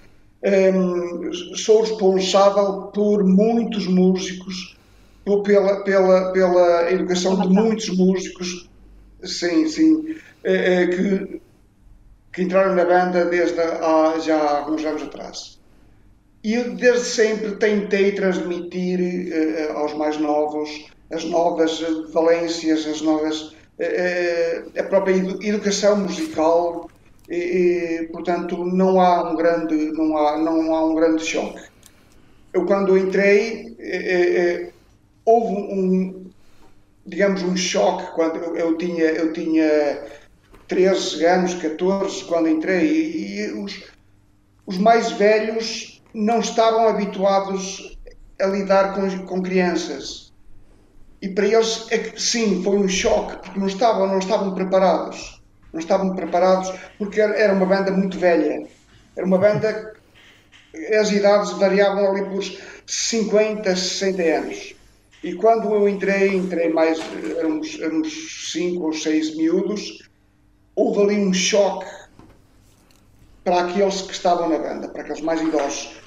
um, sou responsável por muitos músicos, por, pela, pela, pela educação de muitos músicos, sim, sim, é, é, que, que entraram na banda desde há, já há alguns anos atrás. E eu desde sempre tentei transmitir uh, aos mais novos as novas valências, as novas uh, a própria educação musical e, e, portanto não há um grande não há não há um grande choque. Eu quando entrei uh, houve um digamos um choque quando eu, eu tinha eu tinha 13 anos, 14 quando entrei e, e os os mais velhos não estavam habituados a lidar com, com crianças. E para eles, é sim, foi um choque, porque não estavam, não estavam preparados. Não estavam preparados porque era uma banda muito velha. Era uma banda, as idades variavam ali por 50, 60 anos. E quando eu entrei, entrei mais, éramos, éramos cinco ou seis miúdos, houve ali um choque para aqueles que estavam na banda, para aqueles mais idosos.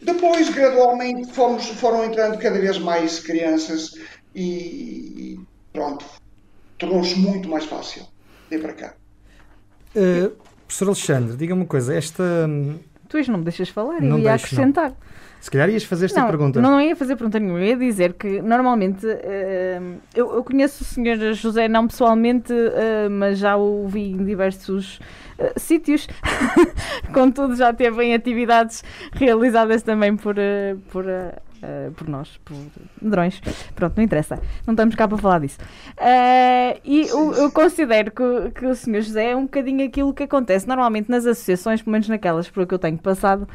Depois, gradualmente, fomos, foram entrando cada vez mais crianças e pronto, tornou-se muito mais fácil ir para cá. Uh, professor Alexandre, diga-me uma coisa, esta... Tu hoje não me deixas falar, não eu ia deixo, acrescentar. Não. Se calhar ias fazer esta não, pergunta. Não, não ia fazer pergunta nenhuma. Eu ia dizer que normalmente uh, eu, eu, conheço o Sr. José não pessoalmente, uh, mas já o ouvi em diversos uh, sítios. Contudo, já teve em atividades realizadas também por, por Uh, por nós, por medrões. Pronto, não interessa. Não estamos cá para falar disso. Uh, e eu, eu, considero que, que o Sr. José é um bocadinho aquilo que acontece normalmente nas associações, pelo menos naquelas por que eu tenho passado,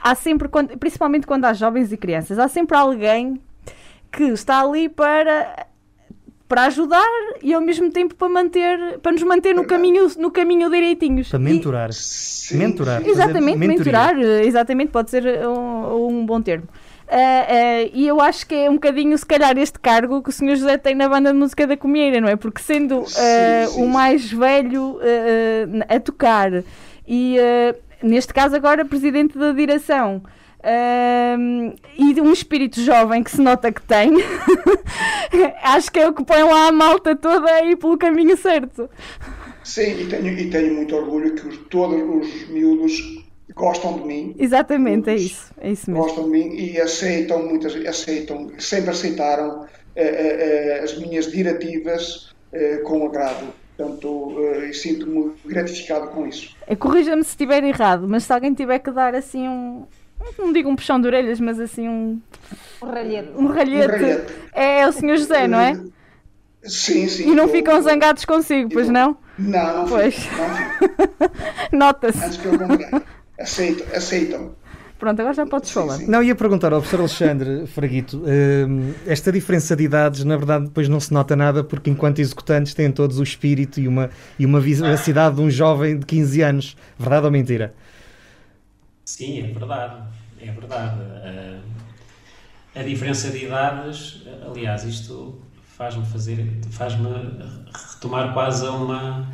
há sempre, principalmente quando há jovens e crianças, há sempre alguém que está ali para para ajudar e ao mesmo tempo para manter para nos manter no caminho no caminho direitinhos para mentorar Sim. mentorar exatamente mentorar exatamente pode ser um, um bom termo Uh, uh, e eu acho que é um bocadinho, se calhar, este cargo que o Sr. José tem na banda de música da Comieira, não é? Porque sendo uh, sim, sim, o mais velho a tocar e neste caso agora presidente da direção. E um espírito jovem que se nota que tem, acho que é o que põe lá a malta toda aí pelo caminho certo. Sim, e tenho, e tenho muito orgulho que todos os miúdos gostam de mim. Exatamente, é isso, é isso mesmo. Gostam de mim e aceitam, muitas aceitam, sempre aceitaram uh, uh, as minhas diretivas uh, com agrado. Portanto, uh, sinto-me gratificado com isso. É, corrija-me se estiver errado, mas se alguém tiver que dar assim um. Não digo um puxão de orelhas, mas assim um. Um ralhete. Um ralhete. Um ralhete. É, é, o Sr. José, não é? Sim, sim. E não ficam zangados consigo, pois não? Não, não pois. Nota-se. Antes pelo contrário. Aceitam, aceitam. Pronto, agora já podes falar. Não, ia perguntar ao professor Alexandre Fraguito, uh, esta diferença de idades, na verdade, depois não se nota nada, porque enquanto executantes têm todos o espírito e uma, e uma vivacidade de um jovem de 15 anos. Verdade ou mentira? Sim, é verdade. É verdade. Uh, a diferença de idades, aliás, isto faz-me fazer, faz-me retomar quase a uma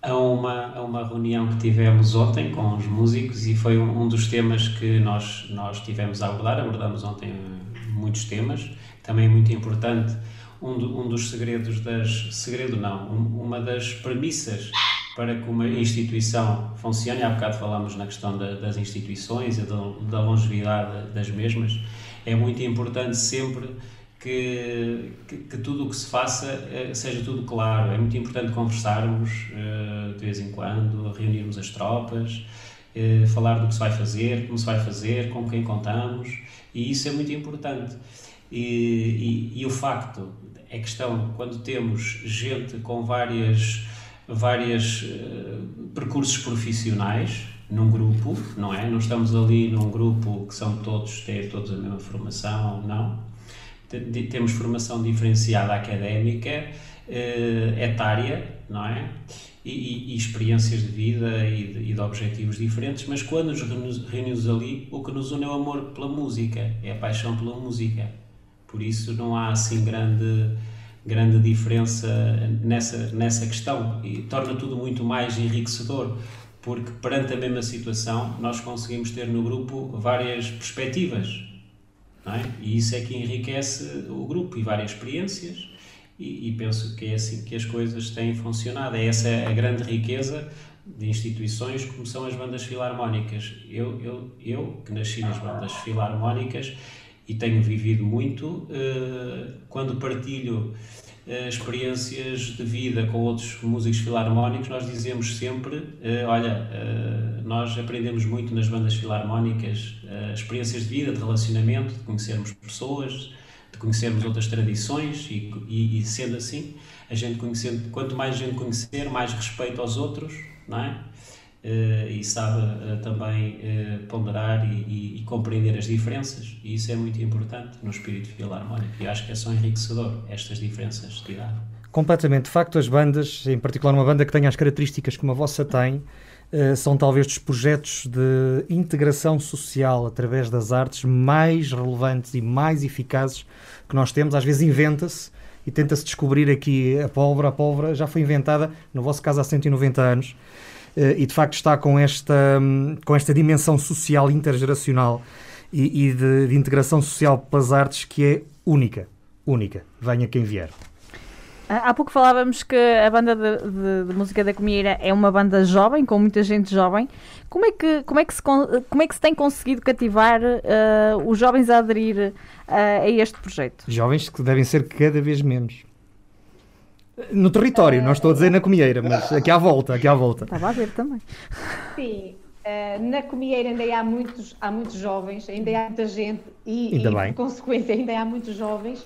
a uma, a uma reunião que tivemos ontem com os músicos e foi um, um, dos temas que nós, nós tivemos a abordar. Abordamos ontem muitos temas, também muito importante. Um, do, um dos segredos das. Segredo não, um, uma das premissas para que uma instituição funcione, há bocado falámos na questão da, das instituições e da, da longevidade das mesmas, é muito importante sempre que, que, que, tudo o que se faça eh, seja tudo claro. É muito importante conversarmos uh, de vez em quando, reunirmos as tropas, uh, falar do que se vai fazer, como se vai fazer, com quem contamos, e isso é muito importante. E, e, e o facto, é questão, quando temos gente com várias, várias percursos profissionais, num grupo, não é? Não estamos ali num grupo que são todos, têm todos a mesma formação, não temos formação diferenciada académica, eh, etária, não é? E, e, experiências de vida e de, e de, objetivos diferentes, mas quando nos reunimos ali, o que nos une é o amor pela música, é a paixão pela música. Por isso não há assim grande, grande diferença nessa, nessa questão e torna tudo muito mais enriquecedor, porque perante a mesma situação nós conseguimos ter no grupo várias perspectivas, é? E isso é que enriquece o grupo e várias experiências, e, e, penso que é assim que as coisas têm funcionado. É essa a grande riqueza de instituições como são as bandas filarmónicas. Eu, eu, eu que nasci nas bandas filarmónicas e tenho vivido muito, uh, quando partilho experiências de vida com outros músicos filarmónicos, nós dizemos sempre: uh, olha, nós aprendemos muito nas bandas filarmónicas experiências de vida, de relacionamento, de conhecermos pessoas, de conhecermos outras tradições e, e, e sendo assim, a gente conhecendo, quanto mais gente conhecer, mais respeito aos outros, não é? Uh, e sabe uh, também uh, ponderar e, e, e, compreender as diferenças. E isso é muito importante no espírito filarmónico. E acho que é só enriquecedor estas diferenças de idade. Completamente. De facto, as bandas, em particular uma banda que tenha as características como a vossa tem, são talvez dos projetos de integração social através das artes mais relevantes e mais eficazes que nós temos. Às vezes inventa-se e tenta-se descobrir aqui a pólvora. A pólvora já foi inventada, no vosso caso, há 190 anos eh, e de facto está com esta, com esta dimensão social intergeracional e, e de, de, integração social pelas artes que é única. Única. Venha quem vier. Há pouco falávamos que a banda de, de, de, música da Comieira é uma banda jovem, com muita gente jovem. Como é que, como é que, se, como é que se tem conseguido cativar uh, os jovens a aderir uh, a este projeto? Jovens que devem ser cada vez menos. No território, não estou a dizer na comieira, mas aqui à volta, aqui à volta. Estava a ver também. Sim, uh, na comieira ainda há muitos, há muitos jovens, ainda há muita gente e, ainda e bem. por consequência ainda há muitos jovens.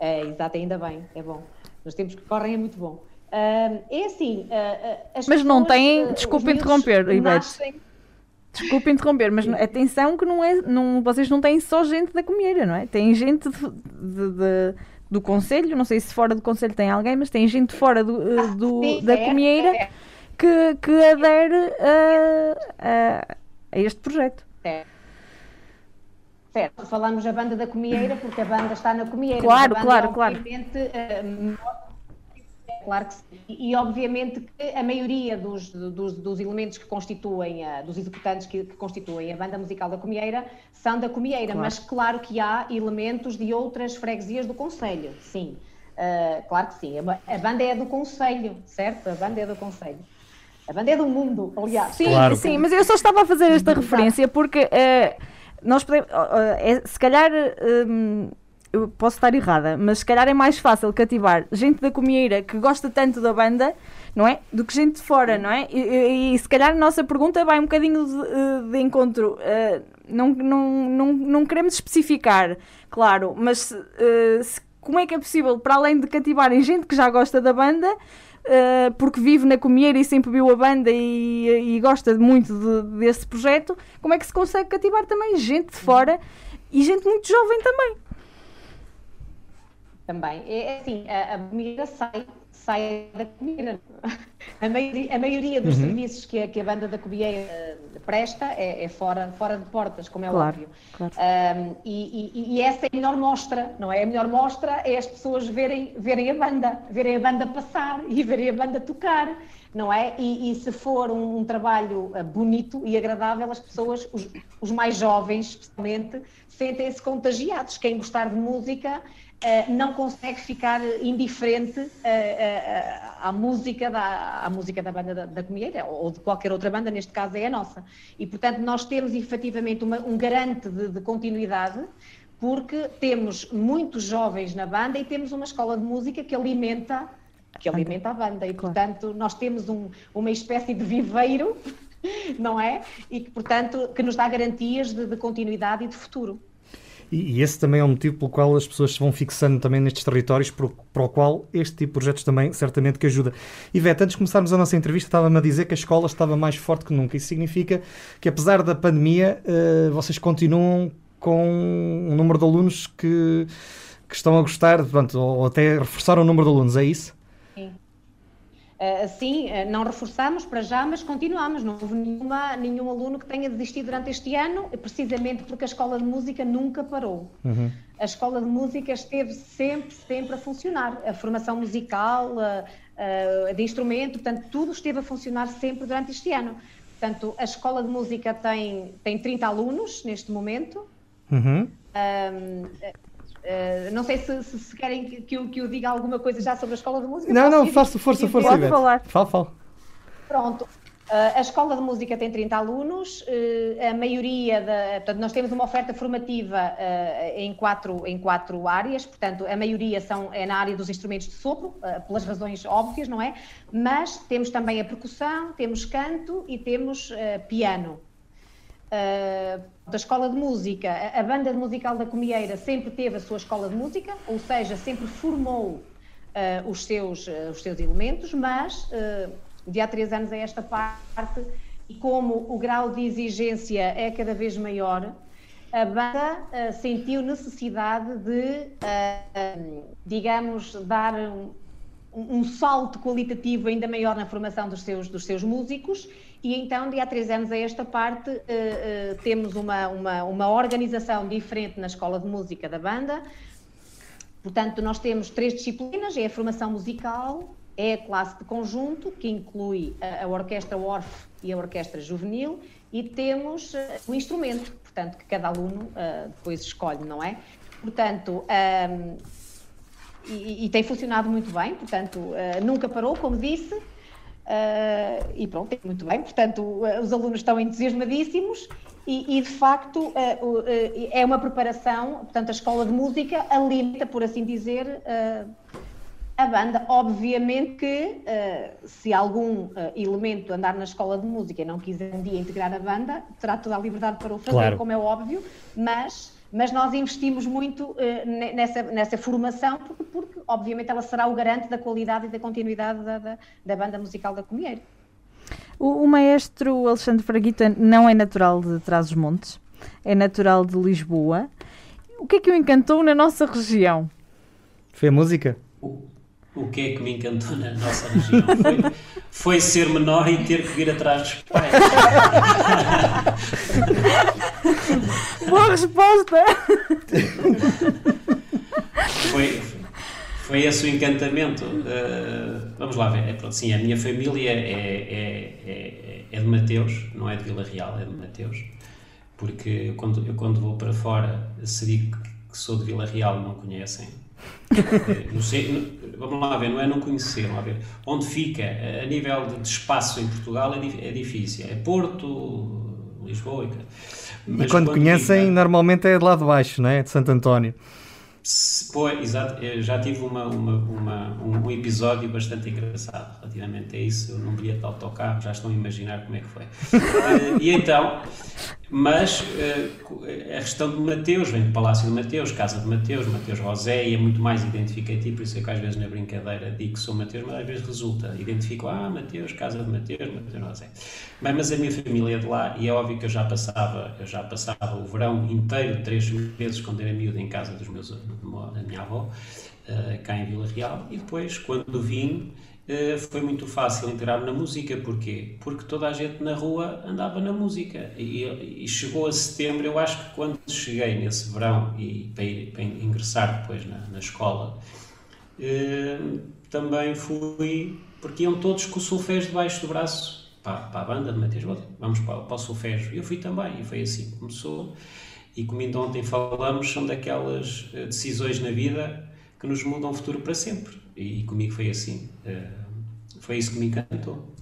É, exato, ainda bem, é bom. Nos tempos que correm é muito bom. Uh, é assim, uh, Mas não tem, desculpe interromper, Ivete. Desculpe interromper, mas atenção que não é, não, vocês não têm só gente da comieira, não é? Tem gente de, de, de do Conselho, não sei se fora do Conselho tem alguém, mas tem gente fora do, ah, do sim, da é, Comieira é. que, que adere a, a, a este projeto. É. Certo, falamos da banda da Comieira porque a banda está na Comieira. Claro, claro, claro. Uh, claro que sim. E, obviamente que a maioria dos, dos, dos elementos que constituem, a, dos executantes que, que, constituem a banda musical da Comieira são da Comieira, claro. mas claro que há elementos de outras freguesias do Conselho, sim. Uh, claro que sim. A, a, banda é do Conselho, certo? A banda é do Conselho. A banda é do mundo, aliás. Sim, claro. sim, mas eu só estava a fazer esta referência porque uh, nós podemos, uh, é, se calhar eu posso estar errada, mas se calhar é mais fácil cativar gente da comieira que gosta tanto da banda, não é? Do que gente de fora, não é? E, e, e se calhar a nossa pergunta vai um bocadinho de, eh, de encontro. Uh, não, não, não, não queremos especificar, claro, mas uh, se, como é que é possível, para além de cativarem gente que já gosta da banda, uh, porque vive na comieira e sempre viu a banda e, e gosta muito de, desse projeto, como é que se consegue cativar também gente de fora e gente muito jovem também? Também. É, é assim, a, a comida sai, sai da comida. A maioria, a maioria dos uhum. serviços que a, que a banda da Cobieira presta é, é, fora, fora de portas, como é claro, óbvio. Claro. Um, e, e, e, essa é a melhor mostra, não é? A melhor mostra é as pessoas verem, verem a banda, verem a banda passar e verem a banda tocar, não é? E, e se for um, um, trabalho ah, bonito e agradável, as pessoas, os, os mais jovens especialmente, sentem-se contagiados. Quem gostar de música uh, não consegue ficar indiferente uh, uh, à, música da, à música da banda da, da Comieira, ou de qualquer outra banda, neste caso é a nossa. E, portanto, nós temos efetivamente uma, um garante de, de continuidade, porque temos muitos jovens na banda e temos uma escola de música que alimenta que alimenta a banda. E portanto nós temos um, uma espécie de viveiro não é? E que portanto que nos dá garantias de, de continuidade e de futuro e, e, esse também é o motivo pelo qual as pessoas se vão fixando também nestes territórios, para o qual este tipo de projetos também certamente que ajuda. Ivete, antes de começarmos a nossa entrevista, estava-me a dizer que a escola estava mais forte que nunca. Isso significa que, apesar da pandemia, uh, vocês continuam com um número de alunos que, que estão a gostar, pronto, ou até reforçar o número de alunos, é isso? Sim, não reforçamos para já, mas continuamos. Não houve nenhuma, nenhum aluno que tenha desistido durante este ano, precisamente porque a escola de música nunca parou. Uhum. A escola de música esteve sempre, sempre a funcionar. A formação musical, a, a, de instrumento, portanto, tudo esteve a funcionar sempre durante este ano. Portanto, a escola de música tem, tem 30 alunos neste momento. Uhum. Um, Uh, não sei se, se, se querem que, que, eu, que, eu, diga alguma coisa já sobre a escola de música. Não, não, faça força, força. Pode falar. Fala, fala. Pronto. Uh, a escola de música tem 30 alunos, uh, a maioria da. Portanto, nós temos uma oferta formativa em, quatro, em quatro áreas, portanto, a maioria são, é na área dos instrumentos de sopro, pelas razões óbvias, não é? Mas temos também a percussão, temos canto e temos piano. Uh, da escola de música, a, a banda musical da Comieira sempre teve a sua escola de música, ou seja, sempre formou uh, os, seus, uh, os seus elementos, mas de há três anos a esta parte, e como o grau de exigência é cada vez maior, a banda sentiu necessidade de, digamos, dar um, um salto qualitativo ainda maior na formação dos seus, dos seus músicos e então, de há três anos a esta parte, uh, uh, temos uma, uma, uma organização diferente na Escola de Música da banda. Portanto, nós temos três disciplinas: é a formação musical, é a classe de conjunto, que inclui a, a Orquestra Orf e a Orquestra Juvenil, e temos uh, o instrumento, portanto, que cada aluno depois escolhe, não é? Portanto, um, e, e, tem funcionado muito bem, portanto, nunca parou, como disse. Uh, e pronto, é muito bem. Portanto, uh, os alunos estão entusiasmadíssimos e, e de facto, uh, é uma preparação. Portanto, a escola de música alimenta, por assim dizer, a banda. Obviamente que se algum elemento andar na escola de música e não quiser um dia integrar a banda, terá toda a liberdade para o fazer, claro. como é óbvio, mas mas nós investimos muito uh, nessa, nessa formação, porque, porque, obviamente ela será o garante da qualidade e da continuidade da, da, da banda musical da Comieiro. O, o, maestro Alexandre Fraguita não é natural de Trás-os-Montes, é natural de Lisboa. O que é que o encantou na nossa região? Foi a música? O, que é que me encantou na nossa região? Foi, foi ser menor e ter que vir atrás dos pais. Boa resposta! foi, foi esse o encantamento. Uh, vamos lá ver. É, pronto, sim, a minha família é, é, é, é, de Mateus, não é de Vila Real, é de Mateus. Porque quando, eu, quando vou para fora, se digo que sou de Vila Real, não conhecem. Eh, sei, vamos lá ver, não é não conhecer, vamos lá ver. Onde fica, a nível de, espaço em Portugal, é, é difícil. É Porto, Lisboa. E, mas e quando, quando conhecem, fica, normalmente é de lá de baixo, não é? De Santo António. Pois, exato. Já tive uma, uma, uma, um episódio bastante engraçado relativamente a isso. Eu não bilhete de autocarro, já estão a imaginar como é que foi. uh, e então, mas uh, a questão de Mateus, vem do Palácio de Mateus, Casa de Mateus, Mateus Rosé, e é muito mais identificativo, por isso é que às vezes na brincadeira digo que sou Mateus, mas às vezes resulta. Identifico, ah, Mateus, Casa de Mateus, Mateus Rosé. Bem, mas a minha família é de lá, e é óbvio que eu já passava, eu já passava o verão inteiro, três meses, quando era miúdo, em casa dos meus, da minha avó, uh, cá em Vila Real, e depois, quando vim, foi muito fácil integrar-me na música. Porquê? Porque toda a gente na rua andava na música. E, e, chegou a setembro, eu acho que quando cheguei nesse verão e para, ir, para ingressar depois na, na escola, eh, também fui, porque iam todos com o solfégio debaixo do braço para, para a banda de Mateus, vamos para, para o solfégio. Eu fui também, e foi assim que começou. E como ainda ontem falamos, são daquelas eh, decisões na vida que nos mudam o futuro para sempre. E, comigo foi assim. foi isso que me encantou.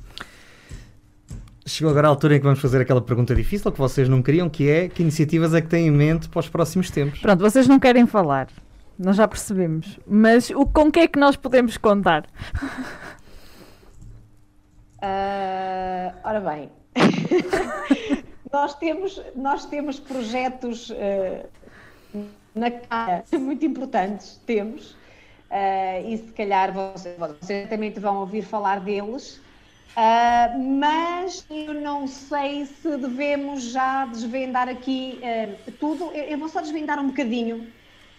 Chegou agora a altura em que vamos fazer aquela pergunta difícil que vocês não queriam, que é que iniciativas é que têm em mente para os próximos tempos? Pronto, vocês não querem falar, nós já percebemos, mas o, com que é que nós podemos contar? Uh, ora bem, nós, temos, nós temos projetos uh, na cara muito importantes, temos, uh, e se calhar vocês, certamente vão ouvir falar deles. Uh, mas eu não sei se devemos já desvendar aqui uh, tudo. Eu, eu, vou só desvendar um bocadinho,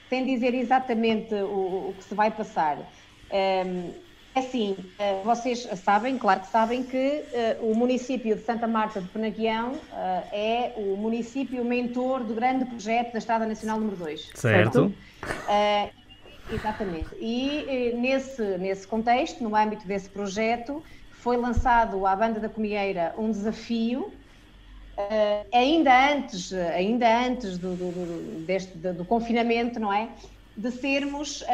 sem dizer exatamente o, o que se vai passar. Um, é assim, vocês sabem, claro que sabem, que o município de Santa Marta de Penaguião é o município mentor do grande projeto da Estrada Nacional número 2. Certo. certo? Exatamente. E nesse, nesse contexto, no âmbito desse projeto, foi lançado à banda da Comieira um desafio, uh, ainda antes, ainda antes do, do, do, deste, do confinamento, não é? De sermos uh,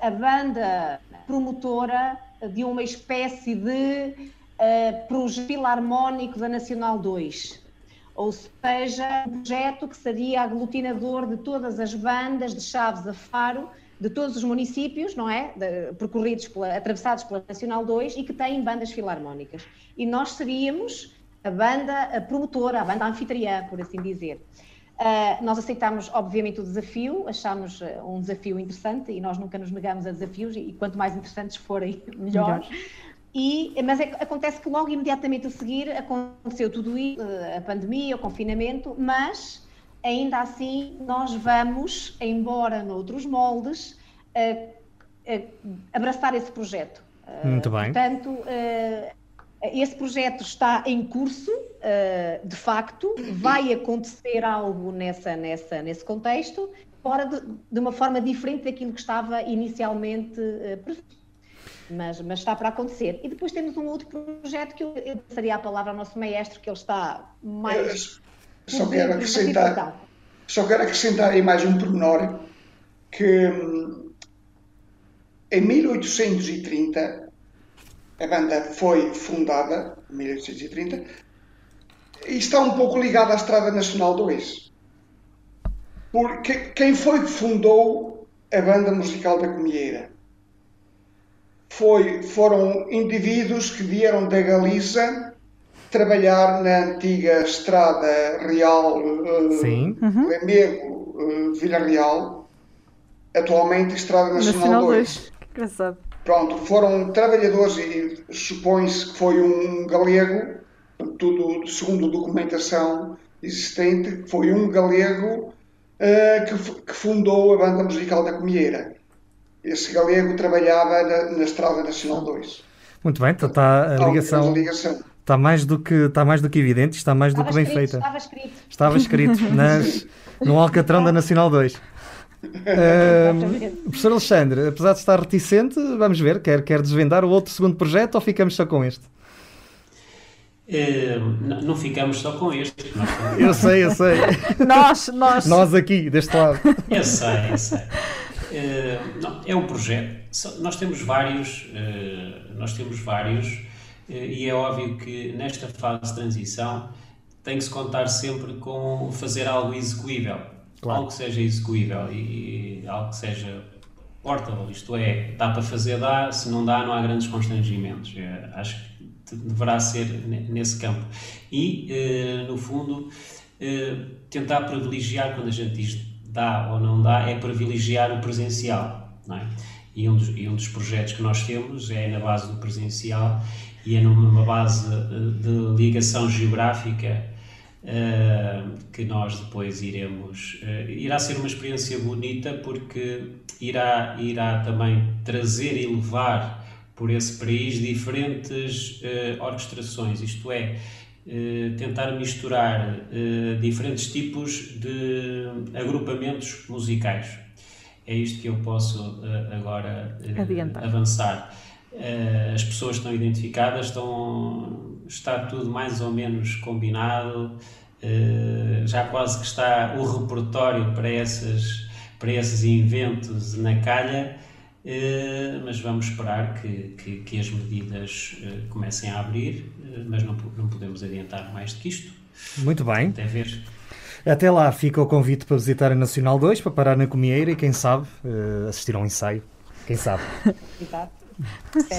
a banda promotora de uma espécie de uh, projeto filarmónico da Nacional 2 ou seja, um projeto que seria aglutinador de todas as bandas de Chaves a Faro de todos os municípios, não é? De, percorridos, pela, atravessados pela Nacional 2 e que têm bandas filarmónicas. E nós seríamos a banda a promotora, a banda anfitriã, por assim dizer. Uh, nós aceitámos, obviamente, o desafio, achámos uh, um desafio interessante e nós nunca nos negamos a desafios e, e quanto mais interessantes forem, melhor. melhor. E, mas é, acontece que logo imediatamente a seguir aconteceu tudo isso, a pandemia, o confinamento, mas ainda assim nós vamos, embora noutros moldes, uh, uh, abraçar esse projeto. Uh, Muito bem. Portanto, esse projeto está em curso, de facto, vai acontecer algo nessa, nessa, nesse contexto, fora de, de uma forma diferente daquilo que estava inicialmente previsto. Mas, mas, está para acontecer. E depois temos um outro projeto que eu, eu passaria a palavra ao nosso maestro, que ele está mais só quero acrescentar, só quero acrescentar aí mais um pormenor que hum, em 1830 a banda foi fundada, em 1830, e está um pouco ligada à Estrada Nacional 2. Porque quem foi que fundou a banda musical da Comieira? Foi, foram indivíduos que vieram da Galiza trabalhar na antiga estrada real uh, Sim. Uhum. Lamego, uh, Vila Real, atualmente Estrada Nacional, Nacional 2. 2. Que engraçado. Pronto, foram trabalhadores e supõe-se que foi um galego, tudo segundo documentação existente, foi um galego uh, que, que, fundou a banda musical da Comieira. Esse galego trabalhava na, na Estrada Nacional 2. Muito bem, então está a ligação. Está mais do que, está mais do que evidente, está mais estava do que bem escrito, feita. Estava escrito. Estava escrito nas, no Alcatrão da Nacional 2. Uh, professor Alexandre, apesar de estar reticente, vamos ver, quer, quer desvendar o outro segundo projeto ou ficamos só com este? Uh, não ficamos só com este. Eu sei, eu sei. nós, nós. Nós aqui, deste lado. Eu sei, eu sei. Uh, não, é um projeto. Nós temos vários, uh, nós temos vários e é óbvio que nesta fase de transição tem que se contar sempre com fazer algo execuível, claro. algo que seja execuível e, e algo que seja portable, isto é, dá para fazer, dá, se não dá, não há grandes constrangimentos. É, acho que deverá ser nesse campo. E, eh, no fundo, eh, tentar privilegiar, quando a gente diz dá ou não dá, é privilegiar o presencial. É? e, um dos, e um dos projetos que nós temos é na base do presencial e é numa base de ligação geográfica uh, que nós depois iremos. Uh, irá ser uma experiência bonita porque irá, irá também trazer e levar por esse país diferentes orquestrações, isto é, tentar misturar diferentes tipos de agrupamentos musicais. É isto que eu posso agora avançar. Uh, as pessoas estão identificadas, estão, está tudo mais ou menos combinado, uh, já quase que está o repertório para, essas, para esses inventos na calha. Uh, mas vamos esperar que, que, que as medidas uh, comecem a abrir, uh, mas não, não podemos adiantar mais do que isto. Muito bem. Até ver. Até lá fica o convite para visitar a Nacional 2, para parar na Comieira e quem sabe assistir a um ensaio. Quem sabe?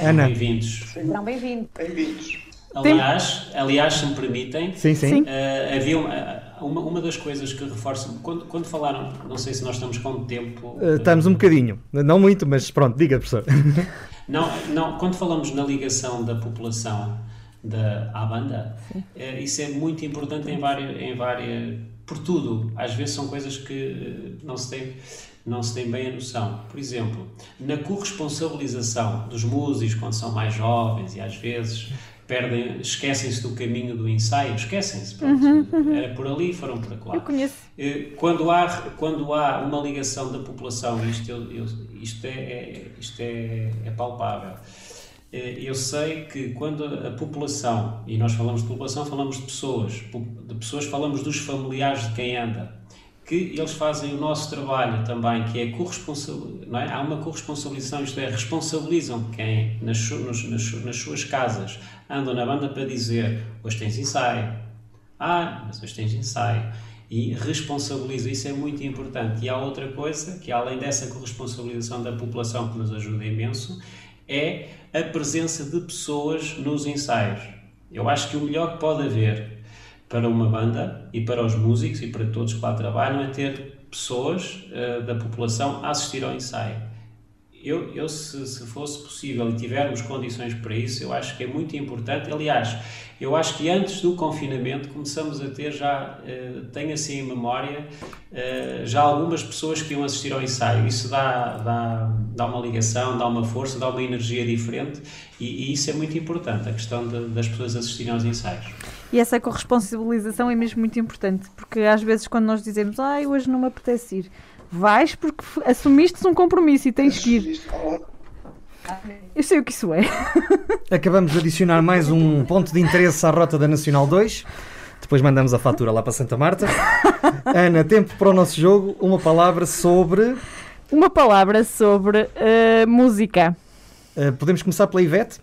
Ana. Bem-vindos. Serão bem-vindos. Bem-vindos. Aliás, aliás, se me permitem, sim, sim. Uh, havia uma, uma, uma, das coisas que reforço, quando, quando falaram, não sei se nós estamos com tempo. Uh, estamos um bocadinho, não muito, mas pronto, diga, professor. Não, não quando falamos na ligação da população da, à banda, uh, isso é muito importante em várias, em várias. por tudo. Às vezes são coisas que não se tem não se tem bem a noção. Por exemplo, na corresponsabilização dos músicos quando são mais jovens e às vezes perdem, esquecem-se do caminho do ensaio, esquecem-se, uhum, uhum. era por ali, foram por lá. Eu conheço. Eh, quando há, quando há uma ligação da população, isto, eu, eu, isto, é, é, isto é, é palpável. Eh, eu sei que quando a população, e nós falamos de população, falamos de pessoas, de pessoas falamos dos familiares de quem anda, que eles fazem o nosso trabalho também, que é corresponsabilidade, não é? Há uma corresponsabilização, isto é, responsabilizam quem nas, nas, nas, suas casas andam na banda para dizer hoje tens ensaio, ah, mas hoje tens ensaio, e responsabiliza, isso é muito importante. E há outra coisa, que além dessa corresponsabilização da população que nos ajuda imenso, é a presença de pessoas nos ensaios. Eu acho que o melhor que pode haver para uma banda e para os músicos e para todos que lá trabalham é ter pessoas uh, da população a assistir ao ensaio. Eu, eu se, se, fosse possível e tivermos condições para isso, eu acho que é muito importante. Aliás, eu acho que antes do confinamento começamos a ter já, uh, tenho assim em memória, uh, já algumas pessoas que iam assistir ao ensaio. Isso dá, dá, dá uma ligação, dá uma força, dá uma energia diferente e, e isso é muito importante, a questão de, das pessoas assistirem aos ensaios. E essa corresponsabilização é mesmo muito importante, porque às vezes quando nós dizemos, ah, hoje não me apetece ir, vais porque assumiste um compromisso e tens que ir. Eu sei o que isso é. Acabamos de adicionar mais um ponto de interesse à rota da Nacional 2. Depois mandamos a fatura lá para Santa Marta. Ana, tempo para o nosso jogo. Uma palavra sobre. Uma palavra sobre uh, música. Uh, podemos começar pela Ivete?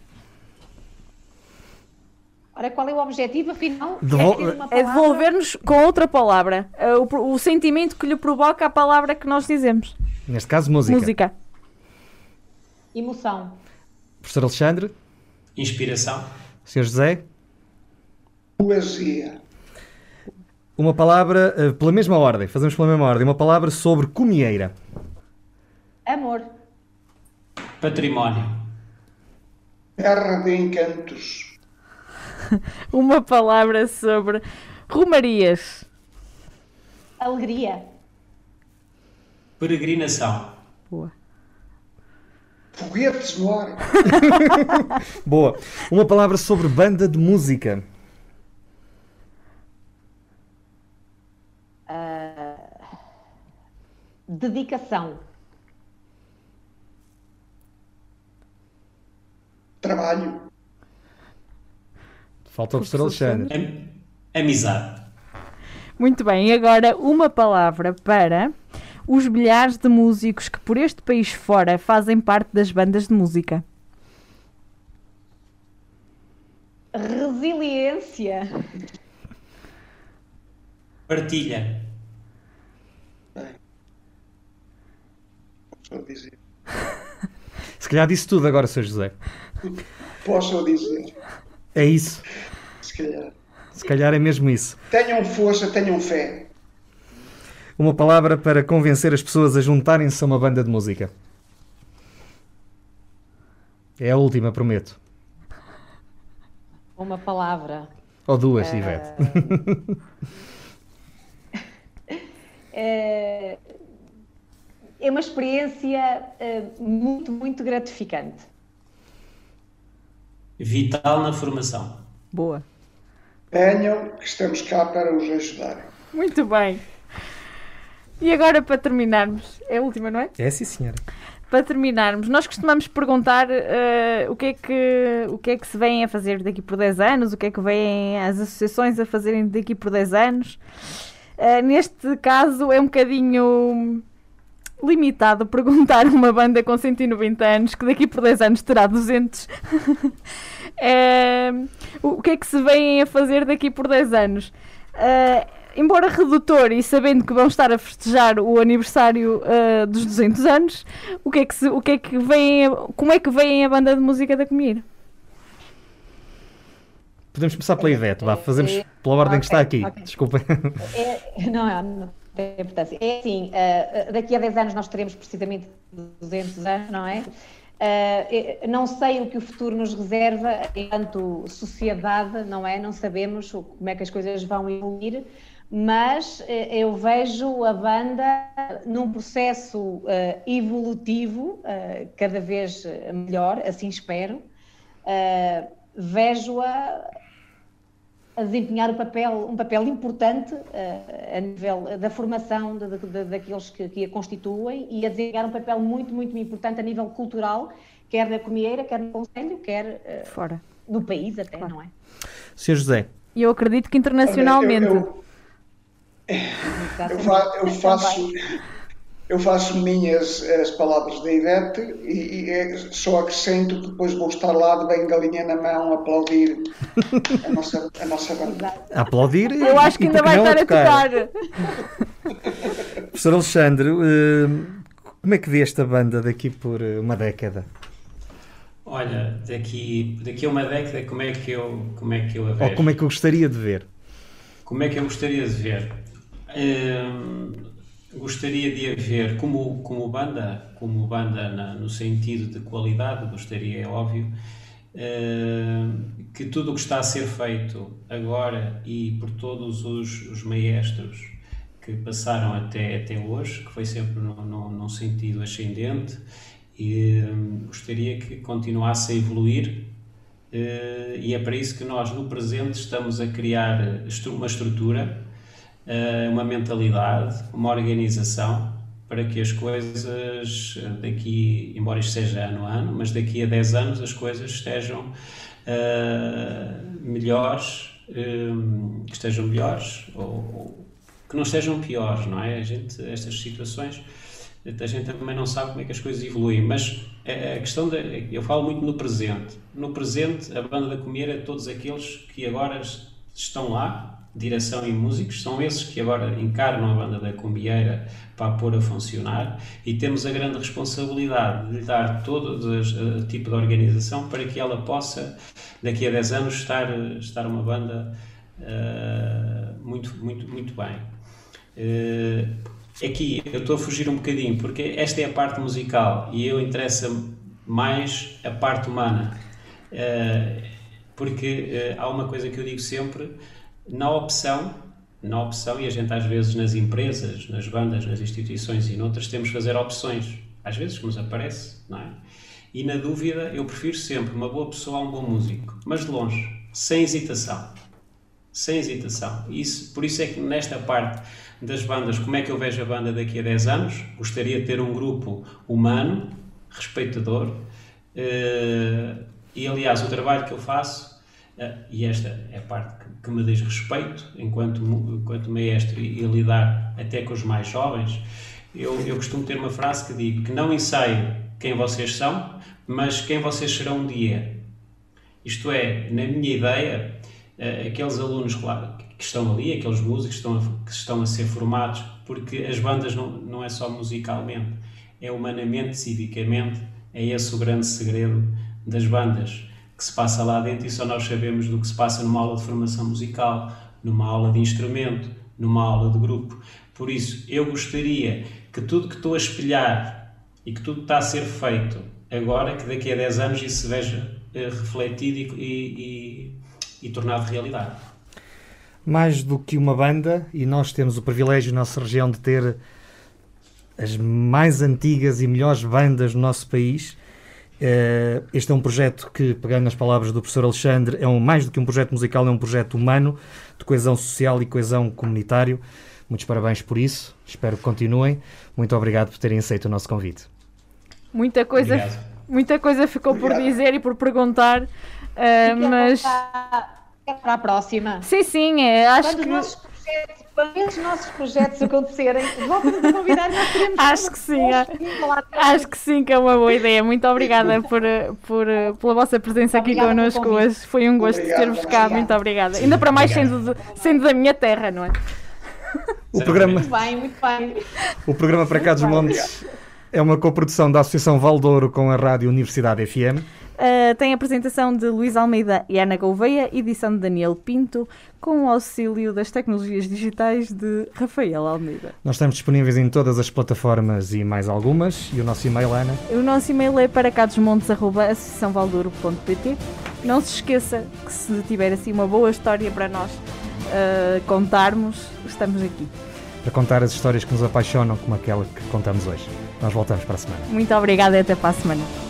Ora, qual é o objetivo, afinal? Devol é, é devolver-nos com outra palavra. É o, o, sentimento que lhe provoca a palavra que nós dizemos. Neste caso, música. Música. Emoção. Professor Alexandre? Inspiração. Senhor José? Poesia. Uma palavra, uh, pela mesma ordem, fazemos pela mesma ordem, uma palavra sobre comieira. Amor. Património. Terra de encantos. uma palavra sobre romarias. Alegria. Peregrinação. Boa. Foguetes no ar. Boa. Uma palavra sobre banda de música. Uh, dedicação. Trabalho. Falta o professor Alexandre. Amizade. Muito bem, e agora uma palavra para os milhares de músicos que por este país fora fazem parte das bandas de música. Resiliência. Partilha. Posso dizer. Se calhar disse tudo agora, Sr. José. Posso dizer. É isso. Se calhar. Se calhar é mesmo isso. Tenham força, tenham fé. Uma palavra para convencer as pessoas a juntarem-se a uma banda de música. É a última, prometo. Uma palavra. Ou duas, uh... Ivete. é uma experiência eh, muito, muito gratificante vital na formação. Boa. Venham, que estamos cá para os ajudar. Muito bem. E agora, para terminarmos, é a última, não é? É sim, senhora. Para terminarmos, nós costumamos perguntar uh, o, que é que, o que é que se vem a fazer daqui por 10 anos, o que é que vêm as associações a fazerem daqui por 10 anos. Uh, neste caso, é um bocadinho limitado perguntar a uma banda com 190 anos que daqui por 10 anos terá 200. é, o que é que se vêm a fazer daqui por 10 anos? É, embora redutor e sabendo que vão estar a festejar o aniversário uh, dos 200 anos, o que é que se, o que é que vem, como é que vem a banda de música da Comir? Podemos começar pela Ivete, vá, fazemos pela ordem okay, que está aqui. Okay. Desculpa. É, não, não importância. É assim, uh, daqui a 10 anos nós teremos precisamente 200 anos, não é? Uh, não sei o que o futuro nos reserva enquanto sociedade, não é? Não sabemos como é que as coisas vão evoluir, mas uh, eu vejo a banda num processo uh, evolutivo cada vez melhor, assim espero. Vejo-a a desempenhar um papel, um papel importante uh, a nível da formação de, de, de, daqueles que, que, a constituem e a desempenhar um papel muito, muito importante a nível cultural, quer na Comieira, quer no Conselho, quer uh, fora no país até, claro. não é? Sr. José. E eu acredito que internacionalmente. Eu, eu, eu, eu faço eu faço minhas as palavras da Ivete e, e é, só acrescento que depois vou estar lá de bem galinha na mão a aplaudir a nossa, a nossa banda. A aplaudir? Eu acho que ainda vai estar a tocar. Professor Alexandre, eh, como é que vê esta banda daqui por eh, uma década? Olha, daqui, daqui a uma década, como é que eu, como é que eu a vejo? Ou como é que eu gostaria de ver? Como é que eu gostaria de ver? Hum, gostaria de haver, como, como banda, como banda na, no sentido de qualidade, gostaria, é óbvio, uh, que tudo o que está a ser feito agora e por todos os, os maestros que passaram até, até hoje, que foi sempre num sentido ascendente, e um, gostaria que continuasse a evoluir. Uh, e é para isso que nós, no presente, estamos a criar uma estrutura eh, uma mentalidade, uma organização para que as coisas daqui, embora isto seja ano a ano, mas daqui a 10 anos as coisas estejam uh, melhores, um, que estejam melhores ou, ou, que não estejam piores, não é? A gente, estas situações, a gente também não sabe como é que as coisas evoluem, mas a questão de, eu falo muito no presente. No presente, a banda da Comer é todos aqueles que agora estão lá, direção e músicos, são esses que agora encarnam a banda da Cumbieira para a pôr a funcionar e temos a grande responsabilidade de dar todo o tipo de organização para que ela possa, daqui a 10 anos, estar, estar uma banda uh, muito, muito, muito bem. Uh, aqui eu estou a fugir um bocadinho porque esta é a parte musical e eu interessa mais a parte humana. Uh, porque há uma coisa que eu digo sempre na opção, na opção, e a gente às vezes nas empresas, nas bandas, nas instituições e noutras temos que fazer opções, às vezes que nos aparece, não é? E na dúvida, eu prefiro sempre uma boa pessoa a um bom músico, mas de longe, sem hesitação. Sem hesitação. Isso, por isso é que nesta parte das bandas, como é que eu vejo a banda daqui a 10 anos? Gostaria de ter um grupo humano, respeitador, eh, e aliás, o trabalho que eu faço Uh, e esta é a parte que, que, me diz respeito, enquanto, enquanto maestro e, e, lidar até com os mais jovens. Eu, eu costumo ter uma frase que digo que não ensaio quem vocês são, mas quem vocês serão um dia. Isto é, na minha ideia, uh, aqueles alunos claro, que estão ali, aqueles músicos que estão, a, que estão a ser formados, porque as bandas não, não é só musicalmente, é humanamente, civicamente, é esse o grande segredo das bandas que se passa lá dentro e só nós sabemos do que se passa numa aula de formação musical, numa aula de instrumento, numa aula de grupo. Por isso, eu gostaria que tudo que estou a espelhar e que tudo está a ser feito agora, que daqui a 10 anos isso se veja eh, refletido e, e, e, tornado realidade. Mais do que uma banda, e nós temos o privilégio na nossa região de ter as mais antigas e melhores bandas no nosso país, este é um projeto que, pegando nas palavras do professor Alexandre, é um, mais do que um projeto musical, é um projeto humano, de coesão social e coesão comunitário. Muitos parabéns por isso, espero que continuem. Muito obrigado por terem aceito o nosso convite. Muita coisa, muita coisa ficou Obrigado. por dizer e por perguntar, uh, mas. Para a próxima. Sim, sim, é, acho Quando que. Projetos, quando esses nossos projetos acontecerem, volta-nos a convidar nós queremos Acho que sim, acho que sim que é uma boa ideia. Muito obrigada por, por, pela vossa presença aqui obrigada connosco hoje. Foi um gosto ter-vos cá. Muito obrigada. Ainda para mais sendo, sendo da minha terra, não é? O programa, muito bem, muito bem. O programa para cá dos Montes é uma coprodução da Associação Valdouro com a Rádio Universidade FM. Uh, tem a apresentação de Luís Almeida e Ana Gouveia, edição de Daniel Pinto, com o auxílio das tecnologias digitais de Rafael Almeida. Nós estamos disponíveis em todas as plataformas e mais algumas. E o nosso e-mail, Ana? O nosso e-mail é para cadosmontes.associaçãovaldouro.pt Não se esqueça que se tiver assim uma boa história para nós uh, contarmos, estamos aqui. Para contar as histórias que nos apaixonam, como aquela que contamos hoje. Nós voltamos para a semana. Muito obrigada e até para a semana.